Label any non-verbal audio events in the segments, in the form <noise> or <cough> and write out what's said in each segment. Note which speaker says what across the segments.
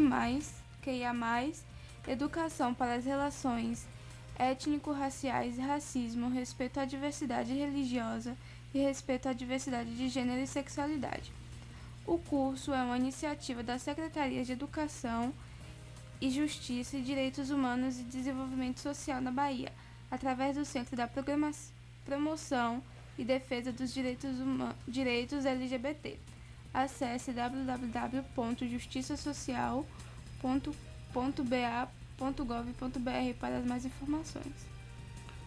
Speaker 1: mais, mais, educação para as relações étnico-raciais, racismo, respeito à diversidade religiosa e respeito à diversidade de gênero e sexualidade. O curso é uma iniciativa da Secretaria de Educação e Justiça e Direitos Humanos e Desenvolvimento Social na Bahia, através do Centro da Promoção e Defesa dos Direitos, Direitos LGBT. Acesse www.justiçasocial.ba.gov.br para mais informações.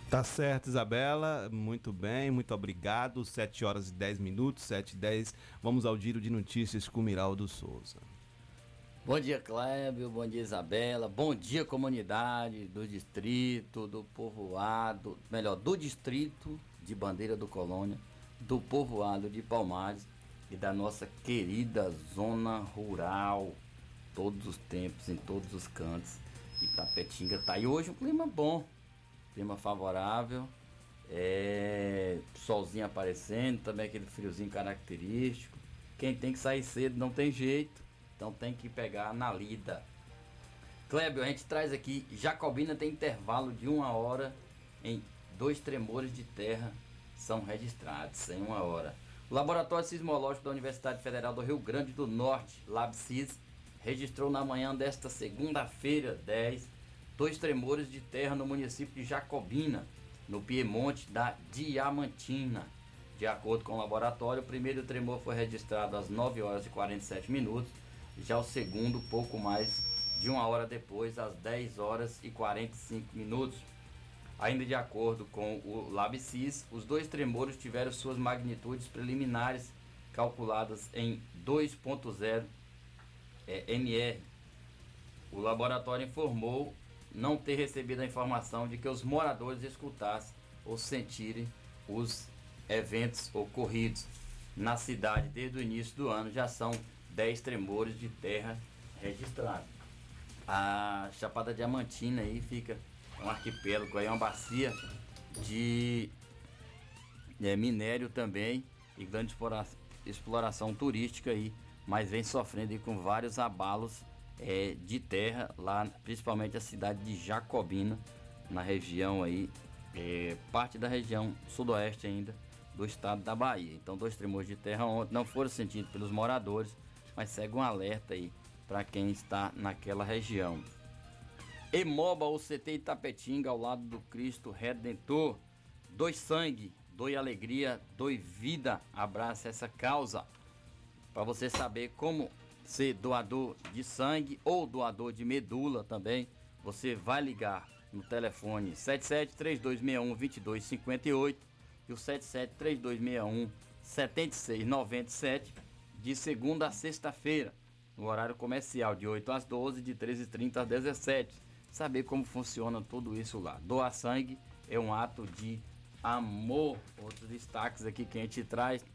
Speaker 2: Tá certo, Isabela. Muito bem, muito obrigado. 7 horas e 10 minutos, 7 e 10. Vamos ao giro de notícias com Miraldo Souza.
Speaker 3: Bom dia, Clébio. Bom dia, Isabela. Bom dia, comunidade do distrito, do povoado, melhor, do distrito de Bandeira do Colônia, do povoado de Palmares e da nossa querida zona rural. Todos os tempos, em todos os cantos. Itapetinga tá aí hoje um clima bom clima favorável, é, solzinho aparecendo, também aquele friozinho característico. Quem tem que sair cedo não tem jeito, então tem que pegar na lida. Clébio, a gente traz aqui, Jacobina tem intervalo de uma hora em dois tremores de terra são registrados em uma hora. O Laboratório Sismológico da Universidade Federal do Rio Grande do Norte, LabSIS, registrou na manhã desta segunda-feira, 10, dois tremores de terra no município de Jacobina, no Piemonte da Diamantina. De acordo com o laboratório, o primeiro tremor foi registrado às 9 horas e 47 minutos, já o segundo pouco mais de uma hora depois, às 10 horas e 45 minutos. Ainda de acordo com o LabSIS, os dois tremores tiveram suas magnitudes preliminares calculadas em 2.0 é, MR. O laboratório informou não ter recebido a informação de que os moradores escutassem ou sentirem os eventos ocorridos. Na cidade, desde o início do ano, já são 10 tremores de terra registrados. A Chapada Diamantina aí fica um arquipélago, aí uma bacia de é, minério também e grande exploração, turística aí, mas vem sofrendo aí com vários abalos é, de terra, lá principalmente a cidade de Jacobina, na região aí, é, parte da região sudoeste ainda do estado da Bahia. Então, dois tremores de terra ontem não foram sentidos pelos moradores, mas segue um alerta aí para quem está naquela região. Emoba CT Itapetinga, ao lado do Cristo Redentor. Dois sangue, doe alegria, doe vida. Abraça essa causa. Para você saber como ser doador de sangue ou doador de medula também, você vai ligar no telefone 77 3261 2258 e o 77 3261 7697 de segunda a sexta-feira, no horário comercial de 8 às 12, de 13h30 às 17 Saber como funciona tudo isso lá. Doar sangue é um ato de amor. Outros destaques aqui que a gente traz.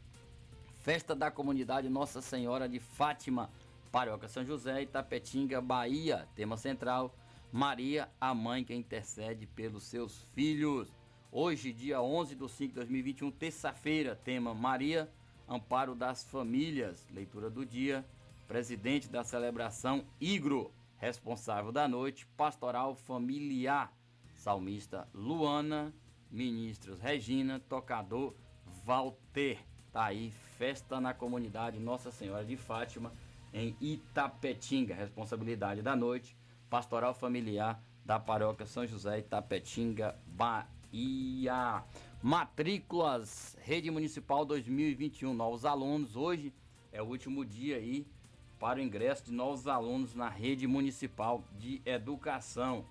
Speaker 3: Festa da comunidade Nossa Senhora de Fátima Paróquia São José, Itapetinga, Bahia. Tema central: Maria, a mãe que intercede pelos seus filhos. Hoje, dia 11 de 5 de 2021, terça-feira, tema Maria, amparo das famílias. Leitura do dia. Presidente da celebração, Igro. Responsável da noite, pastoral familiar. Salmista Luana, ministros Regina, tocador Walter. Tá aí, festa na comunidade Nossa Senhora de Fátima em Itapetinga. Responsabilidade da noite, pastoral familiar da paróquia São José Itapetinga, Bahia. Matrículas, Rede Municipal 2021, novos alunos. Hoje é o último dia aí para o ingresso de novos alunos na Rede Municipal de Educação.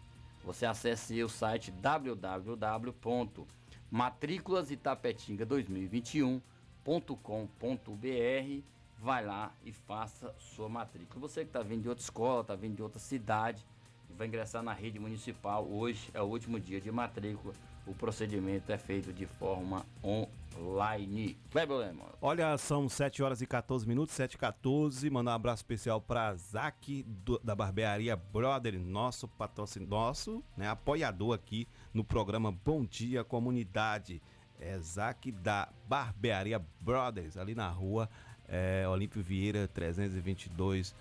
Speaker 3: Você acesse o site www.matriculasitapetinga2021.com.br vai lá e faça sua matrícula. Você que está vindo de outra escola, está vindo de outra cidade vai ingressar na rede municipal, hoje é o último dia de matrícula. O procedimento é feito de forma online. Lema.
Speaker 2: Olha, são 7 horas e 14 minutos, 7 e 14. Mandar um abraço especial para Zac da Barbearia Brother, nosso patrocínio, nosso né, apoiador aqui no programa Bom Dia Comunidade. É Zac da Barbearia Brothers, ali na rua é, Olímpio Vieira 322,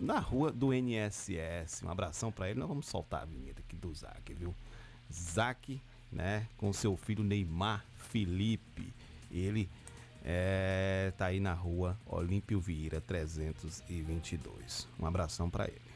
Speaker 2: na rua do NSS. Um abração para ele. Nós vamos soltar a vinheta aqui do Zac, viu? Zac, né, com seu filho Neymar Felipe. Ele é, tá aí na rua Olímpio Vieira 322. Um abração para ele.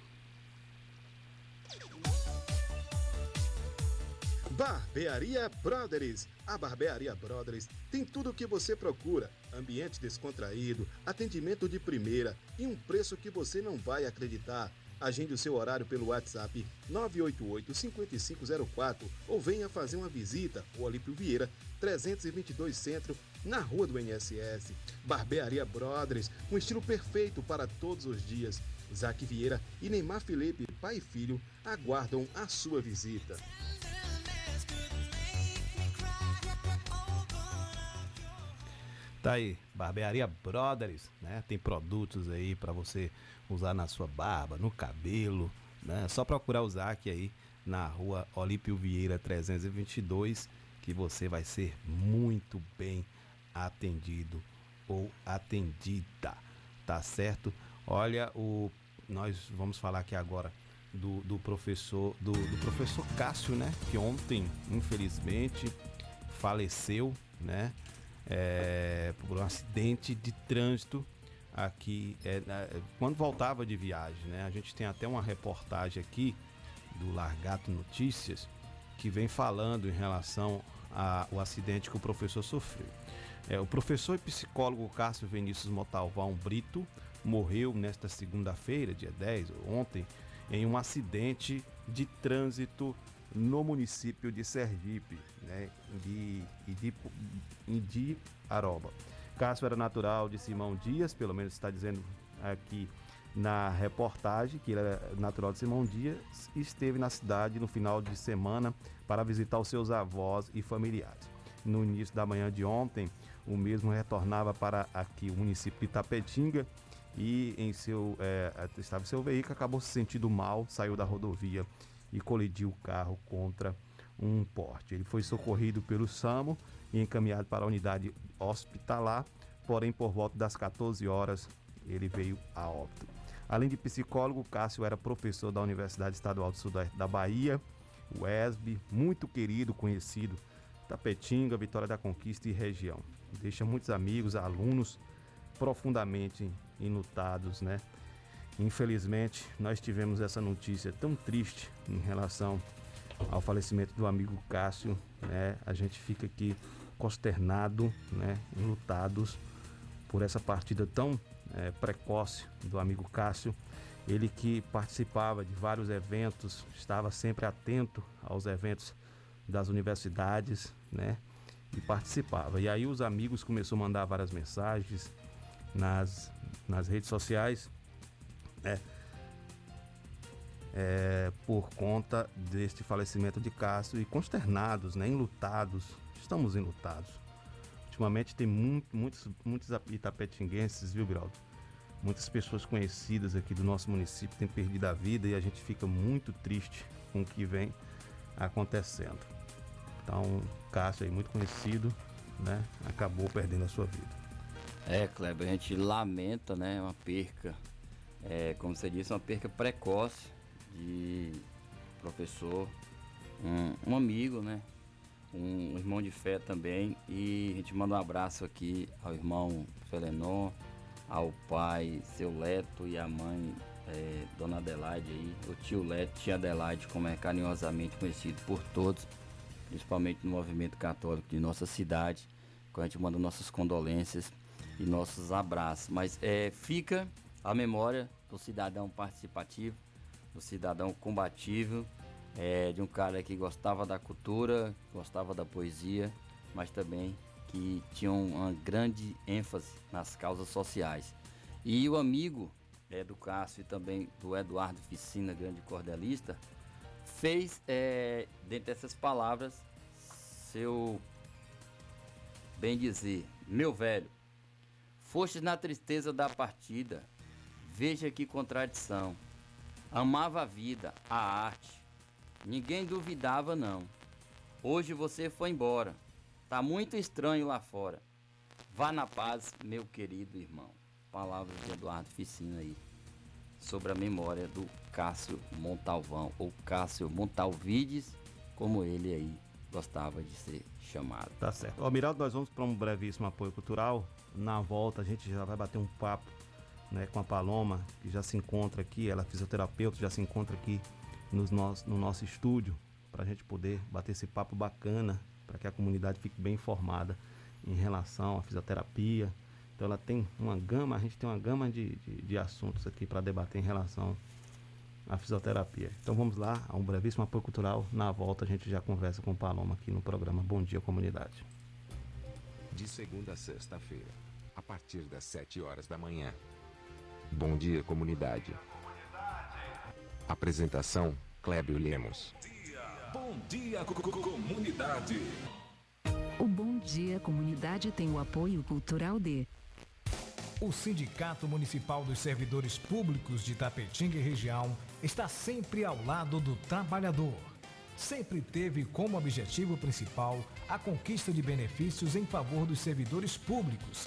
Speaker 4: Barbearia Brothers. A Barbearia Brothers tem tudo o que você procura: ambiente descontraído, atendimento de primeira e um preço que você não vai acreditar. Agende o seu horário pelo WhatsApp 988-5504 ou venha fazer uma visita ao Olímpio Vieira, 322 Centro, na Rua do NSS. Barbearia Brothers, um estilo perfeito para todos os dias. Zac Vieira e Neymar Felipe, pai e filho, aguardam a sua visita.
Speaker 2: Tá aí, Barbearia Brothers, né? Tem produtos aí para você usar na sua barba, no cabelo, né? É só procurar o Zac aí na rua Olímpio Vieira 322 que você vai ser muito bem atendido ou atendida, tá certo? Olha, o nós vamos falar aqui agora do, do professor do, do professor Cássio, né? Que ontem, infelizmente, faleceu, né? É, por um acidente de trânsito aqui é, quando voltava de viagem, né? A gente tem até uma reportagem aqui do Largato Notícias que vem falando em relação ao acidente que o professor sofreu. É, o professor e psicólogo Cássio Vinícius Motalvão Brito morreu nesta segunda-feira, dia 10, ontem, em um acidente de trânsito no município de Sergipe, né, de, de, de Aroba. Cássio era natural de Simão Dias, pelo menos está dizendo aqui na reportagem que ele era natural de Simão Dias e esteve na cidade no final de semana para visitar os seus avós e familiares. No início da manhã de ontem, o mesmo retornava para aqui o município de Tapetinga e em seu é, estava seu veículo acabou se sentindo mal, saiu da rodovia e colidiu o carro contra um porte. Ele foi socorrido pelo SAMO e encaminhado para a unidade hospitalar, porém por volta das 14 horas ele veio a óbito. Além de psicólogo, Cássio era professor da Universidade Estadual do Sudoeste da Bahia, UESB, muito querido, conhecido, Tapetinga, Vitória da Conquista e região. Deixa muitos amigos, alunos profundamente enlutados, né? Infelizmente, nós tivemos essa notícia tão triste em relação ao falecimento do amigo Cássio, né? A gente fica aqui consternado, né? Lutados por essa partida tão é, precoce do amigo Cássio. Ele que participava de vários eventos, estava sempre atento aos eventos das universidades, né? E participava. E aí os amigos começaram a mandar várias mensagens nas, nas redes sociais é, é, por conta deste falecimento de Cássio e consternados, né, enlutados, estamos enlutados. Ultimamente tem muito, muitos, muitos itapetinguenses, viu, Graldo? Muitas pessoas conhecidas aqui do nosso município têm perdido a vida e a gente fica muito triste com o que vem acontecendo. Então, Cássio aí, muito conhecido, né, acabou perdendo a sua vida.
Speaker 3: É, Kleber, a gente lamenta, né, uma perca é, como você disse, uma perca precoce de professor, um, um amigo, né? Um irmão de fé também. E a gente manda um abraço aqui ao irmão Felenon, ao pai, seu Leto e a mãe, é, Dona Adelaide aí, o tio Leto, tia Adelaide, como é carinhosamente conhecido por todos, principalmente no movimento católico de nossa cidade. Então a gente manda nossas condolências e nossos abraços. Mas é, fica a memória do cidadão participativo, do cidadão combativo, é, de um cara que gostava da cultura, gostava da poesia, mas também que tinha uma grande ênfase nas causas sociais. E o amigo é, do Cássio e também do Eduardo Ficina, grande cordelista, fez, é, dentre essas palavras, seu bem dizer, meu velho, foste na tristeza da partida, Veja que contradição. Amava a vida, a arte. Ninguém duvidava, não. Hoje você foi embora. Tá muito estranho lá fora. Vá na paz, meu querido irmão. Palavras de Eduardo Ficina aí. sobre a memória do Cássio Montalvão, ou Cássio Montalvides, como ele aí gostava de ser chamado.
Speaker 2: Tá certo. Ó, Miraldo, nós vamos para um brevíssimo apoio cultural. Na volta a gente já vai bater um papo né, com a Paloma, que já se encontra aqui, ela é fisioterapeuta, já se encontra aqui nos nosso, no nosso estúdio, para a gente poder bater esse papo bacana, para que a comunidade fique bem informada em relação à fisioterapia. Então ela tem uma gama, a gente tem uma gama de, de, de assuntos aqui para debater em relação à fisioterapia. Então vamos lá, a um brevíssimo apoio cultural. Na volta a gente já conversa com Paloma aqui no programa Bom Dia Comunidade.
Speaker 5: De segunda a sexta-feira, a partir das 7 horas da manhã. Bom dia, comunidade. Apresentação: Clébio Lemos.
Speaker 6: Bom dia, co co comunidade.
Speaker 7: O Bom Dia Comunidade tem o apoio cultural de
Speaker 8: o Sindicato Municipal dos Servidores Públicos de Tapetinga e região está sempre ao lado do trabalhador. Sempre teve como objetivo principal a conquista de benefícios em favor dos servidores públicos.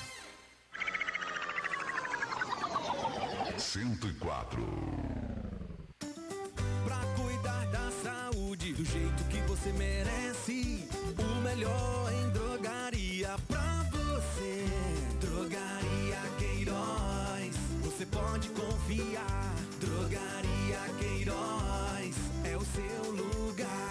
Speaker 6: 104.
Speaker 9: Pra cuidar da saúde do jeito que você merece, o melhor em drogaria pra você. Drogaria Queiroz, você pode confiar. Drogaria Queiroz é o seu lugar.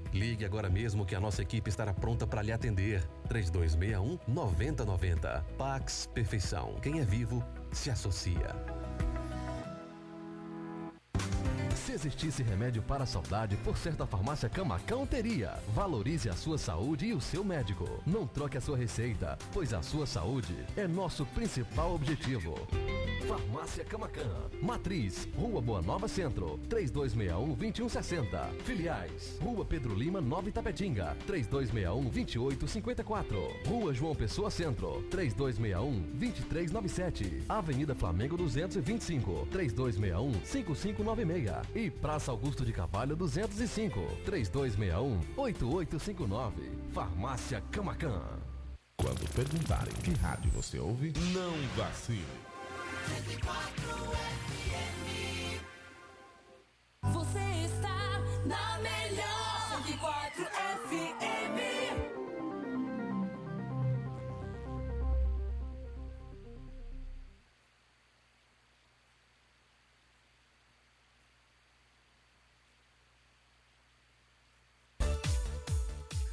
Speaker 10: Ligue agora mesmo que a nossa equipe estará pronta para lhe atender. 3261 9090. Pax Perfeição. Quem é vivo se associa.
Speaker 11: Se existisse remédio para a saudade, por certa farmácia Camacão teria. Valorize a sua saúde e o seu médico. Não troque a sua receita, pois a sua saúde é nosso principal objetivo. Farmácia Camacan. Matriz, Rua Boa Nova Centro, 3261-2160. Filiais, Rua Pedro Lima, Nova Itapetinga, 3261-2854. Rua João Pessoa Centro, 3261-2397. Avenida Flamengo 225, 3261-5596. E Praça Augusto de Cavalho 205, 3261-8859. Farmácia Camacan.
Speaker 6: Quando perguntarem que rádio você ouve, não vacile.
Speaker 12: Você está na melhor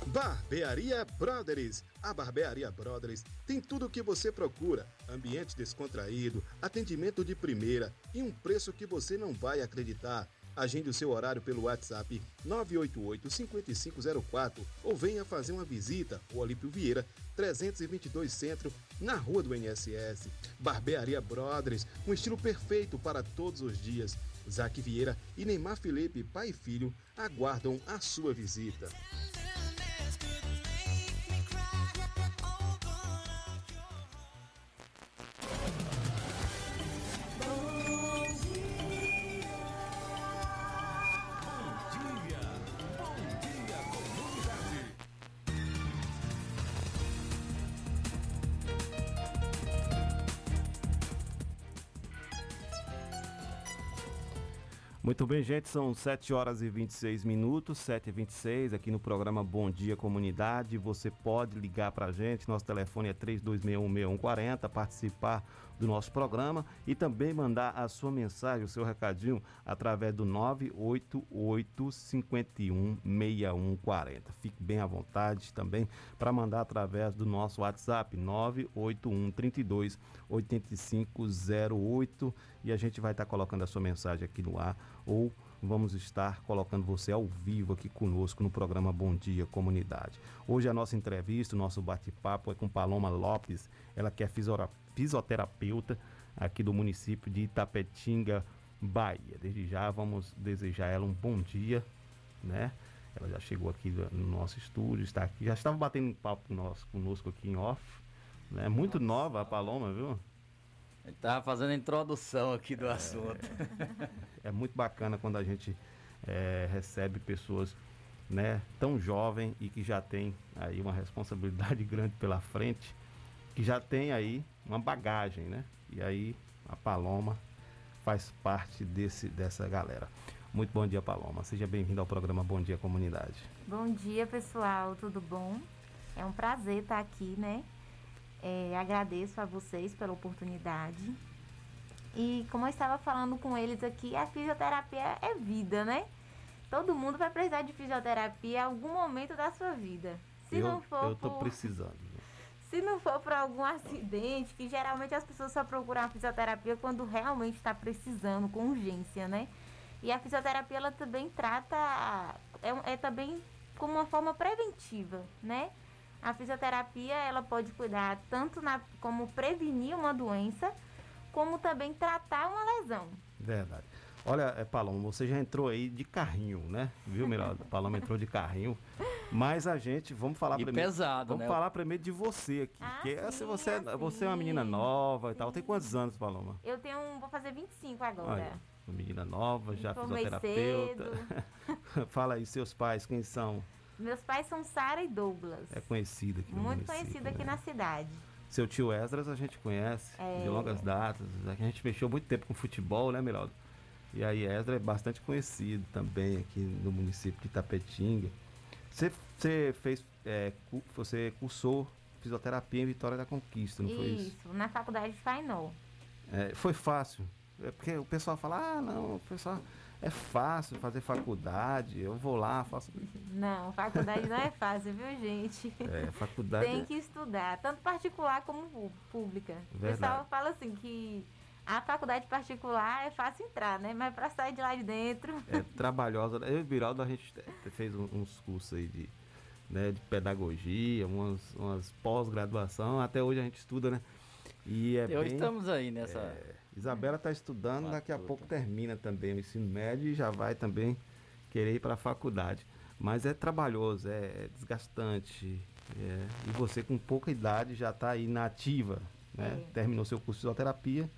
Speaker 4: Barbearia Brothers. A Barbearia Brothers tem tudo o que você procura: ambiente descontraído, atendimento de primeira e um preço que você não vai acreditar. Agende o seu horário pelo WhatsApp 988-5504 ou venha fazer uma visita. O Olímpio Vieira, 322 Centro, na Rua do NSS. Barbearia Brothers, um estilo perfeito para todos os dias. Zac Vieira e Neymar Felipe, pai e filho, aguardam a sua visita.
Speaker 2: Muito bem, gente, são 7 horas e 26 minutos, 7 e 26 aqui no programa Bom Dia Comunidade. Você pode ligar para a gente, nosso telefone é 32616140, participar do nosso programa e também mandar a sua mensagem, o seu recadinho, através do 988-516140. Fique bem à vontade também para mandar através do nosso WhatsApp 981 32 8508 e a gente vai estar colocando a sua mensagem aqui no ar ou vamos estar colocando você ao vivo aqui conosco no programa Bom Dia Comunidade. Hoje a nossa entrevista, o nosso bate-papo é com Paloma Lopes, ela que é fisioterapeuta aqui do município de Itapetinga, Bahia. Desde já vamos desejar ela um bom dia, né? Ela já chegou aqui no nosso estúdio, está aqui, já estava batendo um papo conosco, conosco aqui em off. Né? Muito nova a Paloma, viu?
Speaker 3: Ele estava fazendo a introdução aqui do assunto. <laughs>
Speaker 2: É muito bacana quando a gente é, recebe pessoas né, tão jovem e que já tem aí uma responsabilidade <laughs> grande pela frente, que já tem aí uma bagagem, né? E aí a Paloma faz parte desse, dessa galera. Muito bom dia, Paloma. Seja bem-vindo ao programa Bom Dia Comunidade.
Speaker 13: Bom dia, pessoal. Tudo bom? É um prazer estar aqui, né? É, agradeço a vocês pela oportunidade. E como eu estava falando com eles aqui, a fisioterapia é vida, né? Todo mundo vai precisar de fisioterapia em algum momento da sua vida. Se
Speaker 2: eu,
Speaker 13: não for
Speaker 2: eu tô
Speaker 13: por,
Speaker 2: precisando.
Speaker 13: Se não for por algum acidente, que geralmente as pessoas só procuram a fisioterapia quando realmente está precisando, com urgência, né? E a fisioterapia ela também trata, é, é também como uma forma preventiva, né? A fisioterapia ela pode cuidar tanto na, como prevenir uma doença, como também tratar uma lesão.
Speaker 2: Verdade. Olha, é, Paloma, você já entrou aí de carrinho, né? Viu, Miralda? <laughs> Paloma entrou de carrinho. Mas a gente, vamos falar
Speaker 3: E
Speaker 2: primeiro.
Speaker 3: pesado,
Speaker 2: vamos
Speaker 3: né?
Speaker 2: falar primeiro de você aqui.
Speaker 13: Ah,
Speaker 2: que essa
Speaker 13: sim,
Speaker 2: você, é-
Speaker 13: ah,
Speaker 2: você é uma menina
Speaker 13: sim,
Speaker 2: nova e tal. Tem quantos anos, Paloma?
Speaker 13: Eu tenho um, vou fazer 25 agora.
Speaker 2: Olha, uma menina nova, já
Speaker 13: formei
Speaker 2: fisioterapeuta. <laughs> Fala aí, seus pais, quem são?
Speaker 13: Meus pais são Sara e Douglas.
Speaker 2: É conhecido aqui no
Speaker 13: muito conhecido aqui
Speaker 2: né?
Speaker 13: na cidade.
Speaker 2: Seu tio Esdras a gente conhece
Speaker 13: É.
Speaker 2: de longas datas. A gente fechou muito tempo com futebol, né, Miraldo? E aí Esdras é bastante conhecido também aqui no município de Tapetinga. Você, você fez, é, cu- você cursou fisioterapia em Vitória da Conquista, não foi isso?
Speaker 13: Isso, na faculdade de Fainol.
Speaker 2: É, foi fácil. É porque o pessoal fala, ah, não, o pessoal é fácil fazer faculdade, eu vou lá, faço. <laughs>
Speaker 13: Não, faculdade não é fácil, viu, gente?
Speaker 2: É, faculdade.
Speaker 13: Tem que estudar, tanto particular como pública. O
Speaker 2: Verdade.
Speaker 13: pessoal fala assim que a faculdade particular é fácil entrar, né? Mas para sair de lá de dentro.
Speaker 2: é trabalhosa. Eu e o Biraldo, a gente te- fez uns cursos aí de, né, de pedagogia, umas, umas pós-graduação. Até hoje a gente estuda, né? E é
Speaker 3: E hoje
Speaker 2: bem-
Speaker 3: estamos aí nessa.
Speaker 2: é, Isabela está estudando, daqui a pouco termina também o ensino médio e já vai também querer ir para a faculdade. Mas é trabalhoso, é, é desgastante. é, e você com pouca idade já está aí na ativa, né?
Speaker 13: É.
Speaker 2: Terminou seu curso de fisioterapia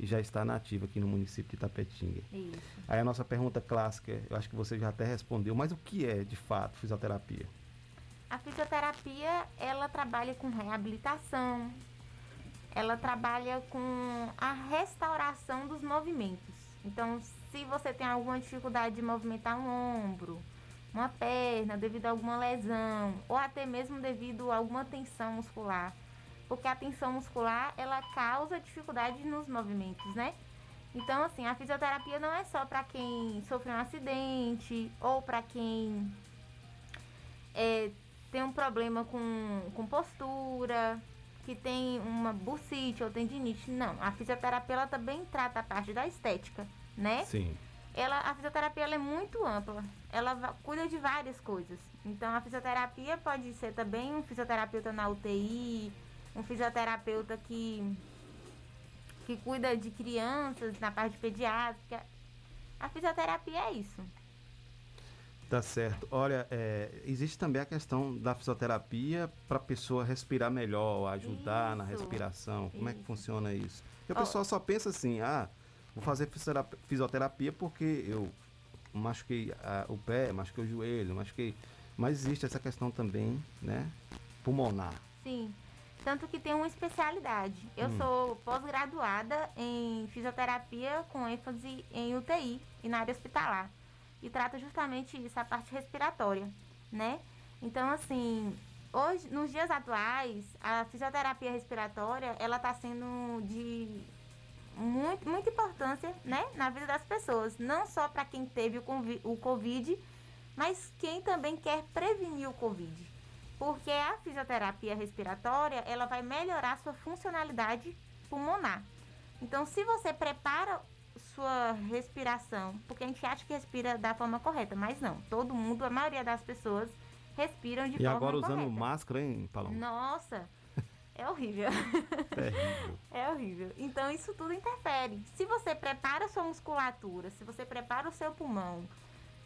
Speaker 2: e já está na ativa aqui no município de Itapetinga.
Speaker 13: Isso.
Speaker 2: Aí a nossa pergunta clássica, eu acho que você já até respondeu, mas o que é de fato fisioterapia?
Speaker 13: A fisioterapia, ela trabalha com reabilitação, ela trabalha com a restauração dos movimentos. Então, se você tem alguma dificuldade de movimentar um ombro, uma perna devido a alguma lesão, ou até mesmo devido a alguma tensão muscular, porque a tensão muscular, ela causa dificuldade nos movimentos, né? Então, assim, a fisioterapia não é só para quem sofreu um acidente ou para quem é, tem um problema com, com postura, que tem uma bursite ou tendinite. Não, a fisioterapia ela também trata a parte da estética, né?
Speaker 2: Sim.
Speaker 13: Ela, a fisioterapia ela é muito ampla. Ela cuida de várias coisas. Então, a fisioterapia pode ser também um fisioterapeuta na UTI, um fisioterapeuta que que cuida de crianças na parte pediátrica. A fisioterapia é isso.
Speaker 2: Tá certo. Olha, é, existe também a questão da fisioterapia para a pessoa respirar melhor, ajudar na
Speaker 13: Isso.
Speaker 2: respiração. Como é que
Speaker 13: Isso.
Speaker 2: funciona isso? Porque o pessoal só pensa assim, ah, vou fazer fisiotera- fisioterapia porque eu machuquei ah, o pé, machuquei o joelho, machuquei... Mas existe essa questão também, né? Pulmonar.
Speaker 13: Sim. Tanto que tem uma especialidade. Eu
Speaker 2: Hum.
Speaker 13: sou pós-graduada em fisioterapia com ênfase em UTI e na área hospitalar. E trata justamente isso, a parte respiratória, né? Então, assim, hoje, nos dias atuais, a fisioterapia respiratória, ela está sendo de muito, muita importância, né, na vida das pessoas. Não só para quem teve o, o Covid, mas quem também quer prevenir o Covid. Porque a fisioterapia respiratória, ela vai melhorar sua funcionalidade pulmonar. Então, se você prepara sua respiração, porque a gente acha que respira da forma correta, mas não. Todo mundo, a maioria das pessoas respiram de
Speaker 2: e
Speaker 13: forma
Speaker 2: agora usando
Speaker 13: correta.
Speaker 2: máscara, hein, Paloma?
Speaker 13: Nossa, é horrível.
Speaker 2: Terrível. <laughs>
Speaker 13: É horrível. Então isso tudo interfere. Se você prepara sua musculatura, se você prepara o seu pulmão,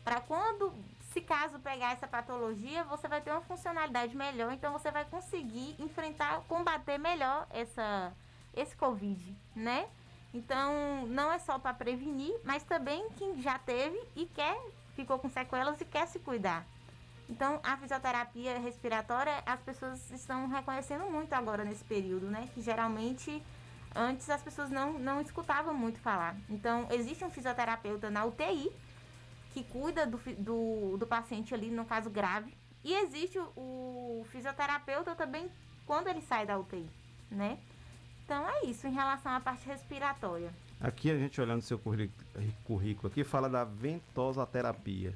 Speaker 13: para quando, se caso pegar essa patologia, você vai ter uma funcionalidade melhor, então você vai conseguir enfrentar, combater melhor essa, esse Covid, né? Então, não é só para prevenir, mas também quem já teve e quer, ficou com sequelas e quer se cuidar. Então, a fisioterapia respiratória, as pessoas estão reconhecendo muito agora nesse período, né? Que geralmente antes as pessoas não, não escutavam muito falar. Então, existe um fisioterapeuta na UTI que cuida do, do, do paciente ali, no caso grave. E existe o, o fisioterapeuta também quando ele sai da UTI, né? Então é isso em relação à parte respiratória.
Speaker 2: Aqui a gente olhando seu currículo aqui, fala da ventosoterapia.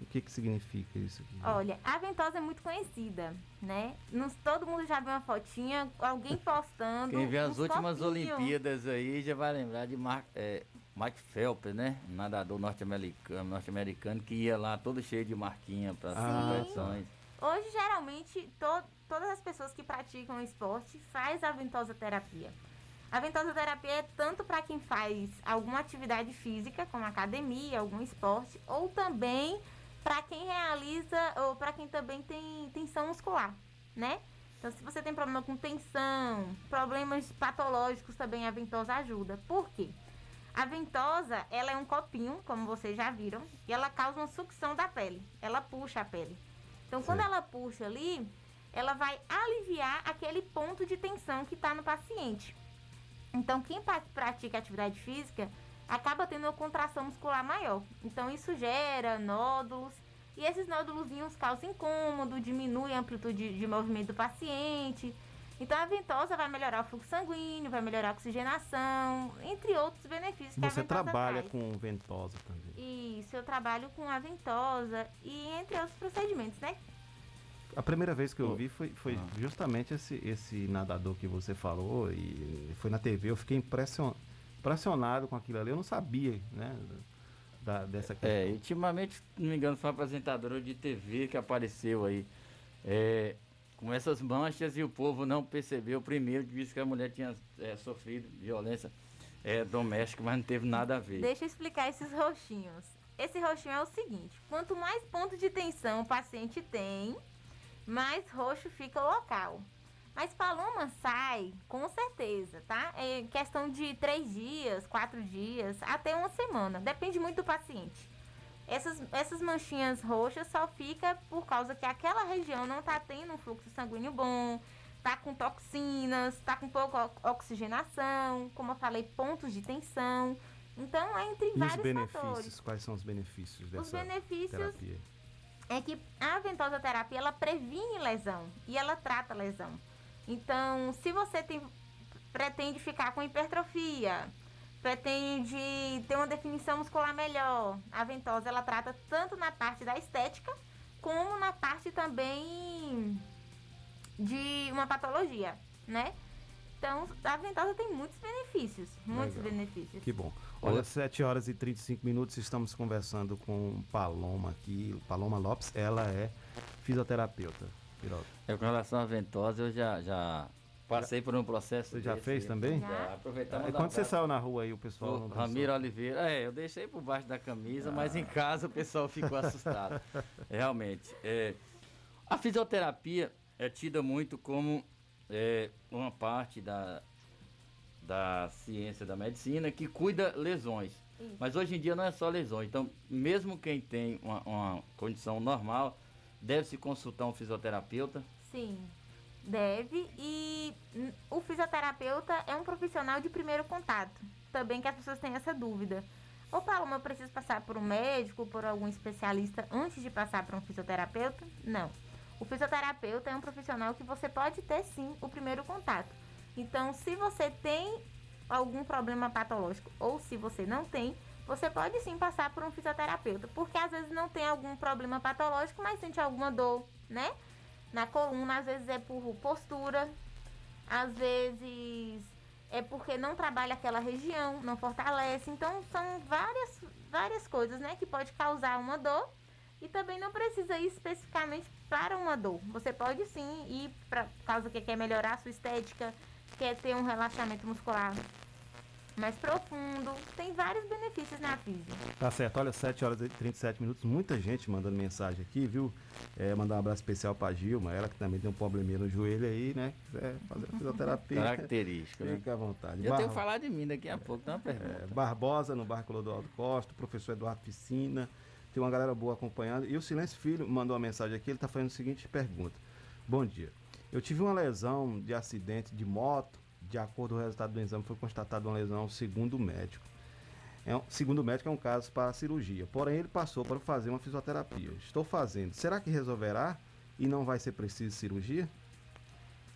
Speaker 2: O que que significa isso aqui?
Speaker 13: Olha, a ventosa é muito conhecida, né? Nos, todo mundo já viu uma fotinha, alguém postando.
Speaker 3: Quem vê as últimas
Speaker 13: copinhos.
Speaker 3: Olimpíadas aí já vai lembrar de Mar, é, Mike Phelps, né? Um nadador norte-americano, norte-americano que ia lá todo cheio de marquinha para as
Speaker 13: Ah,
Speaker 3: competições.
Speaker 13: Hoje, geralmente, to- todas as pessoas que praticam esporte faz a ventosa terapia. A ventosa terapia é tanto para quem faz alguma atividade física, como academia, algum esporte, ou também para quem realiza, ou para quem também tem tensão muscular, né? Então, se você tem problema com tensão, problemas patológicos, também a ventosa ajuda. Por quê? A ventosa, ela é um copinho, como vocês já viram, e ela causa uma sucção da pele. Ela puxa a pele. Então, quando ela puxa ali, ela vai aliviar aquele ponto de tensão que está no paciente. Então, quem pratica atividade física acaba tendo uma contração muscular maior. Então, isso gera nódulos. E esses nódulozinhos causam incômodo, diminui a amplitude de movimento do paciente. Então, a ventosa vai melhorar o fluxo sanguíneo, vai melhorar a oxigenação, entre outros benefícios que a
Speaker 2: Você
Speaker 13: ventosa
Speaker 2: trabalha
Speaker 13: traz.
Speaker 2: com ventosa também.
Speaker 13: Isso, eu trabalho com a ventosa e entre outros procedimentos, né?
Speaker 2: A primeira vez que eu vi foi, foi justamente esse, esse nadador que você falou e foi na TV. Eu fiquei impression, impressionado com aquilo ali. Eu não sabia, né? Da, dessa questão.
Speaker 3: É, ultimamente, se não me engano, foi uma apresentadora de TV que apareceu aí. é, com essas manchas e o povo não percebeu primeiro que disse que a mulher tinha é, sofrido violência é, doméstica, mas não teve nada a ver.
Speaker 13: Deixa eu explicar esses roxinhos. Esse roxinho é o seguinte: quanto mais ponto de tensão o paciente tem, mais roxo fica o local. Mas paloma sai, com certeza, tá? É questão de três dias, quatro dias, até uma semana. Depende muito do paciente. Essas, essas manchinhas roxas só fica por causa que aquela região não está tendo um fluxo sanguíneo bom, tá com toxinas, tá com pouca oxigenação, como eu falei, pontos de tensão. Então, é entre
Speaker 2: E os
Speaker 13: vários
Speaker 2: benefícios?
Speaker 13: fatores.
Speaker 2: Quais são os benefícios dessa
Speaker 13: benefícios-
Speaker 2: terapia?
Speaker 13: É que a ventosa terapia, ela previne lesão e ela trata lesão. Então, se você tem, pretende ficar com hipertrofia, pretende ter uma definição muscular melhor, a ventosa ela trata tanto na parte da estética como na parte também de uma patologia, né? Então, a ventosa tem muitos benefícios, muitos
Speaker 2: Legal.
Speaker 13: benefícios.
Speaker 2: Que bom. Olha, 7 horas e 35 minutos, estamos conversando com Paloma aqui, Paloma Lopes, ela é fisioterapeuta. Piroca.
Speaker 3: Eu, com relação à ventosa, eu já, já passei por um processo.
Speaker 2: Você já
Speaker 3: desse
Speaker 2: fez
Speaker 3: aí.
Speaker 2: também?
Speaker 3: Já. Aproveitar
Speaker 2: Aí
Speaker 3: mandar
Speaker 2: quando
Speaker 3: um
Speaker 2: você saiu na rua aí, o pessoal pensou?
Speaker 3: Ramiro Oliveira. É, eu deixei por baixo da camisa, mas em casa o pessoal ficou assustado. <laughs> Realmente. é, a fisioterapia é tida muito como é, uma parte da, da ciência da medicina que cuida lesões.
Speaker 13: Isso.
Speaker 3: Mas hoje em dia não é só lesões. Então, mesmo quem tem uma, uma condição normal, deve se consultar um fisioterapeuta.
Speaker 13: Sim, deve. E o fisioterapeuta é um profissional de primeiro contato. Também que as pessoas têm essa dúvida. Ô, Paloma, eu preciso passar por um médico, por algum especialista antes de passar para um fisioterapeuta? Não. O fisioterapeuta é um profissional que você pode ter sim o primeiro contato. Então, se você tem algum problema patológico ou se você não tem, você pode sim passar por um fisioterapeuta. Porque às vezes não tem algum problema patológico, mas sente alguma dor, né? Na coluna, às vezes é por postura, às vezes é porque não trabalha aquela região, não fortalece. Então, são várias, várias coisas, né, que pode causar uma dor e também não precisa ir especificamente para uma dor. Você pode sim ir para causa que quer melhorar a sua estética, quer ter um relaxamento muscular mais profundo. Tem vários benefícios na física.
Speaker 2: Tá certo, olha, 7 horas e 37 minutos, muita gente mandando mensagem aqui, viu? É, mandar um abraço especial pra Gilma, ela que também tem um probleminha no joelho aí, né? Quiser fazer fisioterapia.
Speaker 3: Característico, né?
Speaker 2: Fica à vontade.
Speaker 3: Eu tenho que falar de mim daqui a pouco, tem uma pergunta.
Speaker 2: É, Barbosa, no Barco Clodoaldo Costa, o professor Eduardo Piscina, tem uma galera boa acompanhando. E o Silêncio Filho mandou uma mensagem aqui, ele está fazendo a seguinte pergunta. Bom dia. Eu tive uma lesão de acidente de moto, de acordo com o resultado do exame, foi constatada uma lesão segundo o médico. É um- segundo o médico, é um caso para cirurgia. Porém, ele passou para fazer uma fisioterapia. Estou fazendo. Será que resolverá e não vai ser preciso cirurgia?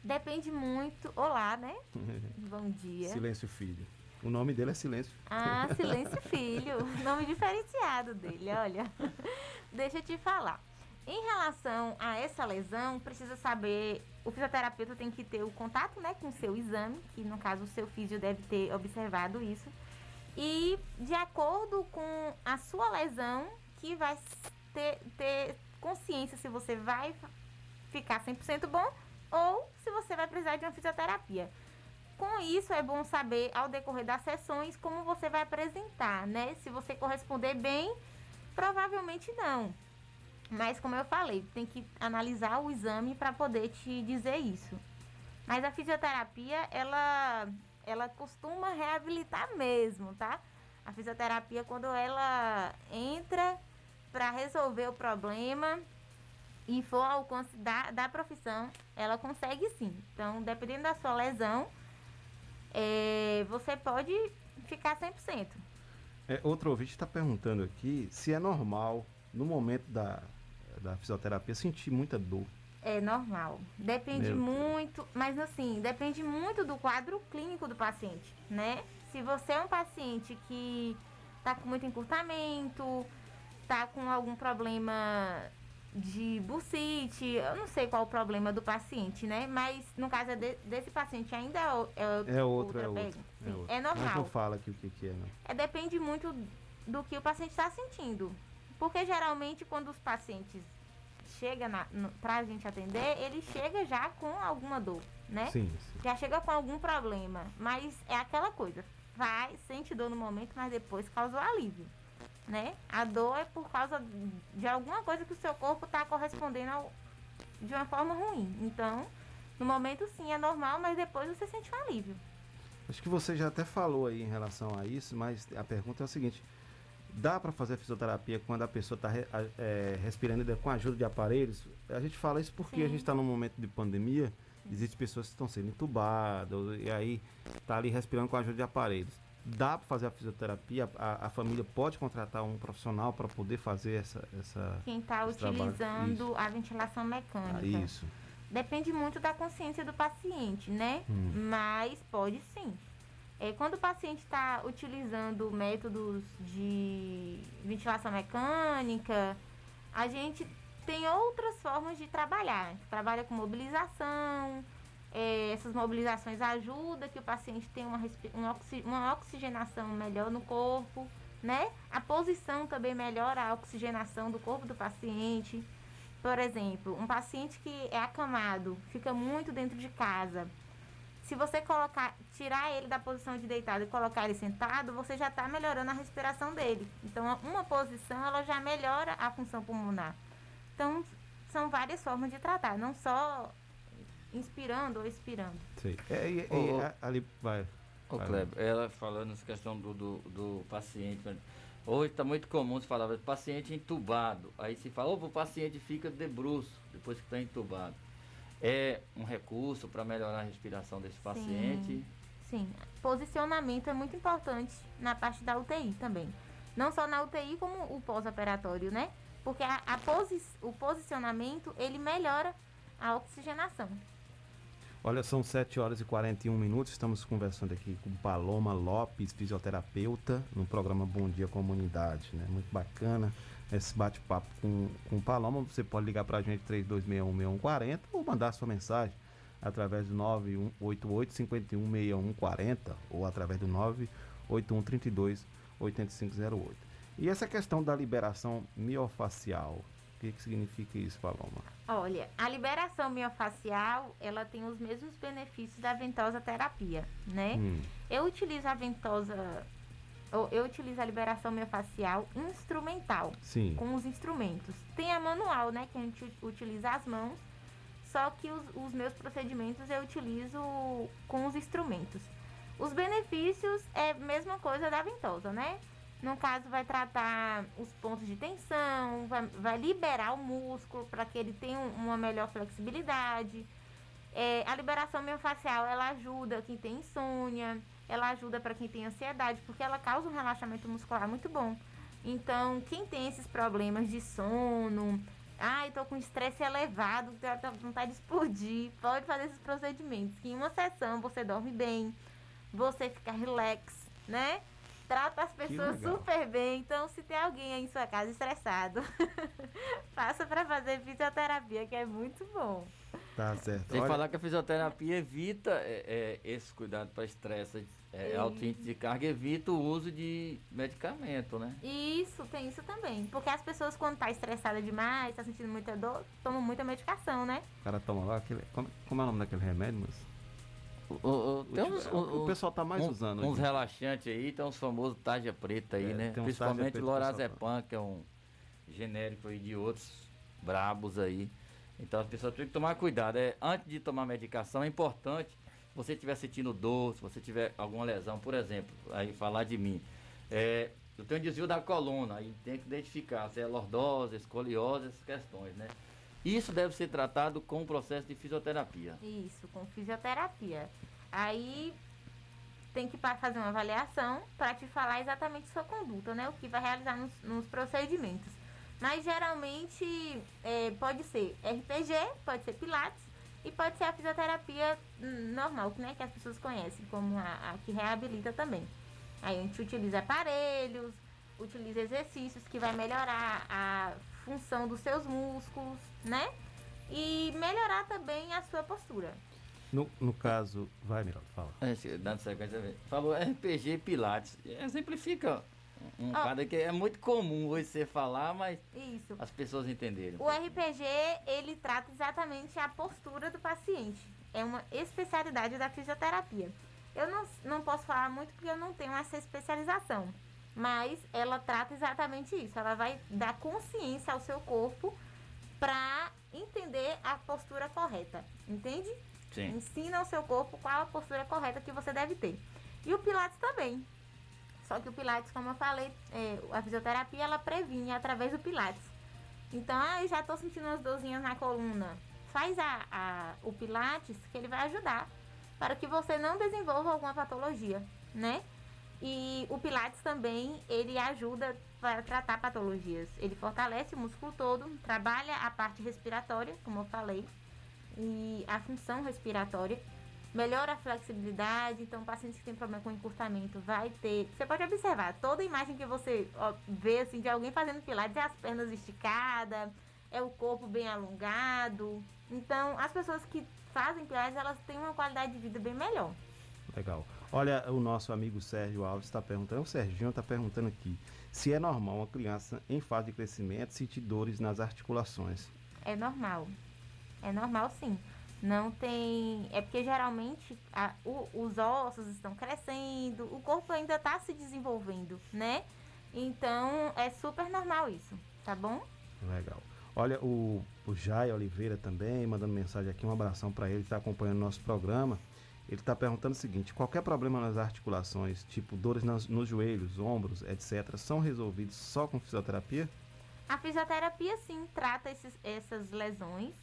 Speaker 13: Depende muito. Olá, né? <laughs> Bom dia.
Speaker 2: Silêncio Filho. O nome dele é Silêncio.
Speaker 13: Ah, <laughs> Silêncio Filho. Nome diferenciado dele, olha. Deixa eu te falar. Em relação a essa lesão, precisa saber. O fisioterapeuta tem que ter o contato né, com o seu exame, que no caso o seu físio deve ter observado isso. E de acordo com a sua lesão, que vai ter, ter consciência se você vai ficar 100% bom ou se você vai precisar de uma fisioterapia. Com isso, é bom saber, ao decorrer das sessões, como você vai apresentar, né? Se você corresponder bem, provavelmente não. Mas, como eu falei, tem que analisar o exame para poder te dizer isso. Mas a fisioterapia, ela, ela costuma reabilitar mesmo, tá? A fisioterapia, quando ela entra para resolver o problema e for ao da, da profissão, ela consegue sim. Então, dependendo da sua lesão, é, você pode ficar 100%.
Speaker 2: É, outro ouvinte está perguntando aqui se é normal, no momento da, da fisioterapia, sentir muita dor.
Speaker 13: É normal. Depende muito, mas assim, depende muito do quadro clínico do paciente, né? Se você é um paciente que tá com muito encurtamento, tá com algum problema de bursite, eu não sei qual o problema do paciente, né? Mas no caso é de- desse paciente ainda é, o-
Speaker 2: É outro, é outro. É, outro.
Speaker 13: é
Speaker 2: Mas
Speaker 13: normal.
Speaker 2: não fala aqui o que, que é, não.
Speaker 13: É, depende muito do que o paciente está sentindo. Porque geralmente quando os pacientes chegam para a gente atender, ele chega já com alguma dor, né?
Speaker 2: Sim,
Speaker 13: Já chega com algum problema. Mas é aquela coisa. Vai, sente dor no momento, mas depois causa o alívio. Né? A dor é por causa de alguma coisa que o seu corpo está correspondendo ao- de uma forma ruim. Então, no momento sim é normal, mas depois você sente um alívio.
Speaker 2: Acho que você já até falou aí em relação a isso, mas a pergunta é o seguinte: Dá para fazer fisioterapia quando a pessoa está é, respirando com a ajuda de aparelhos? A gente fala isso porque
Speaker 13: Sim.
Speaker 2: a gente está num momento de pandemia, existem pessoas que estão sendo entubadas e aí tá ali respirando com a ajuda de aparelhos. Dá para fazer a fisioterapia? A, a família pode contratar um profissional para poder fazer essa, essa
Speaker 13: Quem está utilizando a ventilação mecânica.
Speaker 2: Ah, isso.
Speaker 13: Depende muito da consciência do paciente, né?
Speaker 2: Hum.
Speaker 13: Mas pode sim. É, quando o paciente está utilizando métodos de ventilação mecânica, a gente tem outras formas de trabalhar. Trabalha com mobilização. é, essas mobilizações ajudam que o paciente tenha uma, uma, oxi- uma oxigenação melhor no corpo, né? A posição também melhora a oxigenação do corpo do paciente. Por exemplo, um paciente que é acamado, fica muito dentro de casa. Se você colocar, tirar ele da posição de deitado e colocar ele sentado, você já está melhorando a respiração dele. Então, uma posição ela já melhora a função pulmonar. Então, são várias formas de tratar, não só inspirando ou expirando.
Speaker 2: Sei. É, e- e- ali vai.
Speaker 3: Ô,
Speaker 2: vai.
Speaker 3: Kleber, ela falando essa questão do, do, do paciente. Hoje está muito comum se falar paciente entubado. Aí se fala, opa, o paciente fica de bruço depois que está entubado. É um recurso para melhorar a respiração desse paciente.
Speaker 13: Sim, posicionamento é muito importante na parte da UTI também. Não só na UTI, como o pós-operatório, né? Porque a, a posi o posicionamento, ele melhora a oxigenação.
Speaker 2: Olha, são 7 horas e 41 minutos. Estamos conversando aqui com Paloma Lopes, fisioterapeuta, no programa Bom Dia Comunidade. Né? Muito bacana esse bate-papo com, com Paloma. Você pode ligar para a gente 3261-6140 ou mandar sua mensagem através do 988-516140 ou através do 98132-8508. E essa questão da liberação miofacial, o que, que significa isso, Paloma?
Speaker 13: Olha, a liberação miofacial, ela tem os mesmos benefícios da ventosa terapia, né?
Speaker 2: Hum.
Speaker 13: Eu utilizo a ventosa, eu utilizo a liberação miofacial instrumental,
Speaker 2: Sim.
Speaker 13: com os instrumentos. Tem a manual, né, que a gente utiliza as mãos, só que os, os meus procedimentos eu utilizo com os instrumentos. Os benefícios é a mesma coisa da ventosa, né? No caso, vai tratar os pontos de tensão, vai, vai liberar o músculo para que ele tenha um- uma melhor flexibilidade. É, a liberação miofascial, ela ajuda quem tem insônia, ela ajuda para quem tem ansiedade, porque ela causa um relaxamento muscular muito bom. Então, quem tem esses problemas de sono, ai, tô com estresse elevado, tô com vontade de explodir, pode fazer esses procedimentos. Que em uma sessão você dorme bem, você fica relax, né? Trata as pessoas super bem. Então, se tem alguém aí em sua casa estressado, <laughs> faça para fazer fisioterapia, que é muito bom.
Speaker 2: Tá certo.
Speaker 3: Sem
Speaker 2: Olha-
Speaker 3: falar que a fisioterapia evita é, é, esse cuidado para estresse, é,
Speaker 13: Isso.
Speaker 3: alto índice de carga, evita o uso de medicamento, né?
Speaker 13: Isso, tem isso também. Porque as pessoas, quando tá estressada demais, tá sentindo muita dor, tomam muita medicação, né?
Speaker 2: O cara toma lá aquele. Como, como é o nome daquele remédio, mas?
Speaker 3: O, o- tem uns-
Speaker 2: o,
Speaker 3: uns-
Speaker 2: pessoal tá mais
Speaker 3: um-
Speaker 2: usando.
Speaker 3: Uns
Speaker 2: hoje.
Speaker 3: relaxantes aí, tem uns famosos tarja preta aí,
Speaker 2: É,
Speaker 3: né? Principalmente o
Speaker 2: o
Speaker 3: lorazepam, que é um genérico aí de outros brabos aí. Então as pessoas têm que tomar cuidado. É, antes de tomar medicação, é importante, você estiver sentindo dor, se você tiver alguma lesão, por exemplo, aí falar de mim. É, eu tenho desvio da coluna, aí tem que identificar se é lordose, escoliose, essas questões, né? Isso deve ser tratado com o processo de fisioterapia.
Speaker 13: Isso, com fisioterapia. Aí tem que fazer uma avaliação para te falar exatamente sua conduta, né? O que vai realizar nos, nos procedimentos. Mas geralmente é, pode ser RPG, pode ser Pilates e pode ser a fisioterapia normal, né? Que as pessoas conhecem como a, a que reabilita também. Aí a gente utiliza aparelhos, utiliza exercícios que vai melhorar a função dos seus músculos, né? E melhorar também a sua postura.
Speaker 2: No, no caso. Vai, Miraldo, fala.
Speaker 3: É, dando sequência, falou RPG e Pilates. Exemplifica um
Speaker 13: Ó.
Speaker 3: cada que é muito comum você falar, mas
Speaker 13: Isso.
Speaker 3: as pessoas entenderem.
Speaker 13: O RPG, ele trata exatamente a postura do paciente. É uma especialidade da fisioterapia. Eu não, não posso falar muito porque eu não tenho essa especialização. Mas ela trata exatamente isso. Ela vai dar consciência ao seu corpo para entender a postura correta. Entende?
Speaker 3: Sim.
Speaker 13: Ensina ao seu corpo qual a postura correta que você deve ter. E o Pilates também. Só que o Pilates, como eu falei, é, a fisioterapia ela previne através do Pilates. Então, ah, eu já estou sentindo umas dorzinhas na coluna. Faz a, a, o Pilates que ele vai ajudar para que você não desenvolva alguma patologia, né? E o Pilates também, ele ajuda para tratar patologias. Ele fortalece o músculo todo, trabalha a parte respiratória, como eu falei, e a função respiratória, melhora a flexibilidade. Então, pacientes que têm problema com encurtamento vai ter. Você pode observar, toda imagem que você ó, vê assim, de alguém fazendo Pilates é as pernas esticadas, é o corpo bem alongado. Então, as pessoas que fazem Pilates, elas têm uma qualidade de vida bem melhor.
Speaker 2: Legal. Olha, o nosso amigo Sérgio Alves está perguntando, o Serginho está perguntando aqui, se é normal uma criança em fase de crescimento sentir dores nas articulações.
Speaker 13: É normal. É normal sim. Não tem. É porque geralmente a- o- os ossos estão crescendo, o corpo ainda está se desenvolvendo, né? Então é super normal isso, tá bom?
Speaker 2: Legal. Olha, o, o Jai Oliveira também, mandando mensagem aqui, um abração para ele, está acompanhando nosso programa. Ele está perguntando o seguinte: qualquer problema nas articulações, tipo dores nas- nos joelhos, ombros, etc., são resolvidos só com fisioterapia?
Speaker 13: A fisioterapia sim trata esses, essas lesões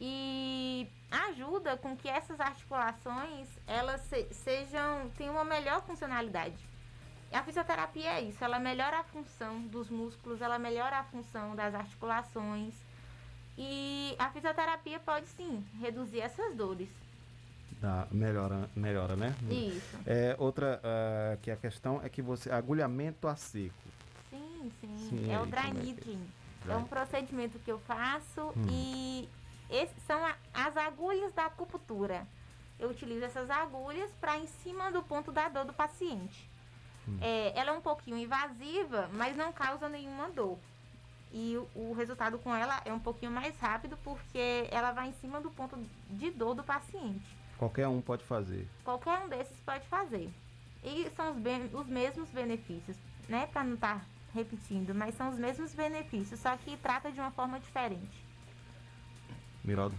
Speaker 13: e ajuda com que essas articulações elas se- sejam tenham uma melhor funcionalidade. A fisioterapia é isso, ela melhora a função dos músculos, ela melhora a função das articulações e a fisioterapia pode sim reduzir essas dores.
Speaker 2: Dá, melhora, melhora, né?
Speaker 13: Isso.
Speaker 2: É, outra ah, que a questão é que você. Agulhamento a seco.
Speaker 13: Sim, sim.
Speaker 2: Sim,
Speaker 13: é o
Speaker 2: aí,
Speaker 13: dry
Speaker 2: como é
Speaker 13: needling.
Speaker 2: Dry.
Speaker 13: É um procedimento que eu faço
Speaker 2: Hum.
Speaker 13: e esses são a- as agulhas da acupuntura. Eu utilizo essas agulhas para em cima do ponto da dor do paciente.
Speaker 2: Hum.
Speaker 13: É, ela é um pouquinho invasiva, mas não causa nenhuma dor. E o, o resultado com ela é um pouquinho mais rápido porque ela vai em cima do ponto de dor do paciente.
Speaker 2: Qualquer um pode fazer.
Speaker 13: Qualquer um desses pode fazer. E são os, ben- os mesmos benefícios, né? Para não estar repetindo, mas são os mesmos benefícios, só que trata de uma forma diferente.
Speaker 2: Miraldo.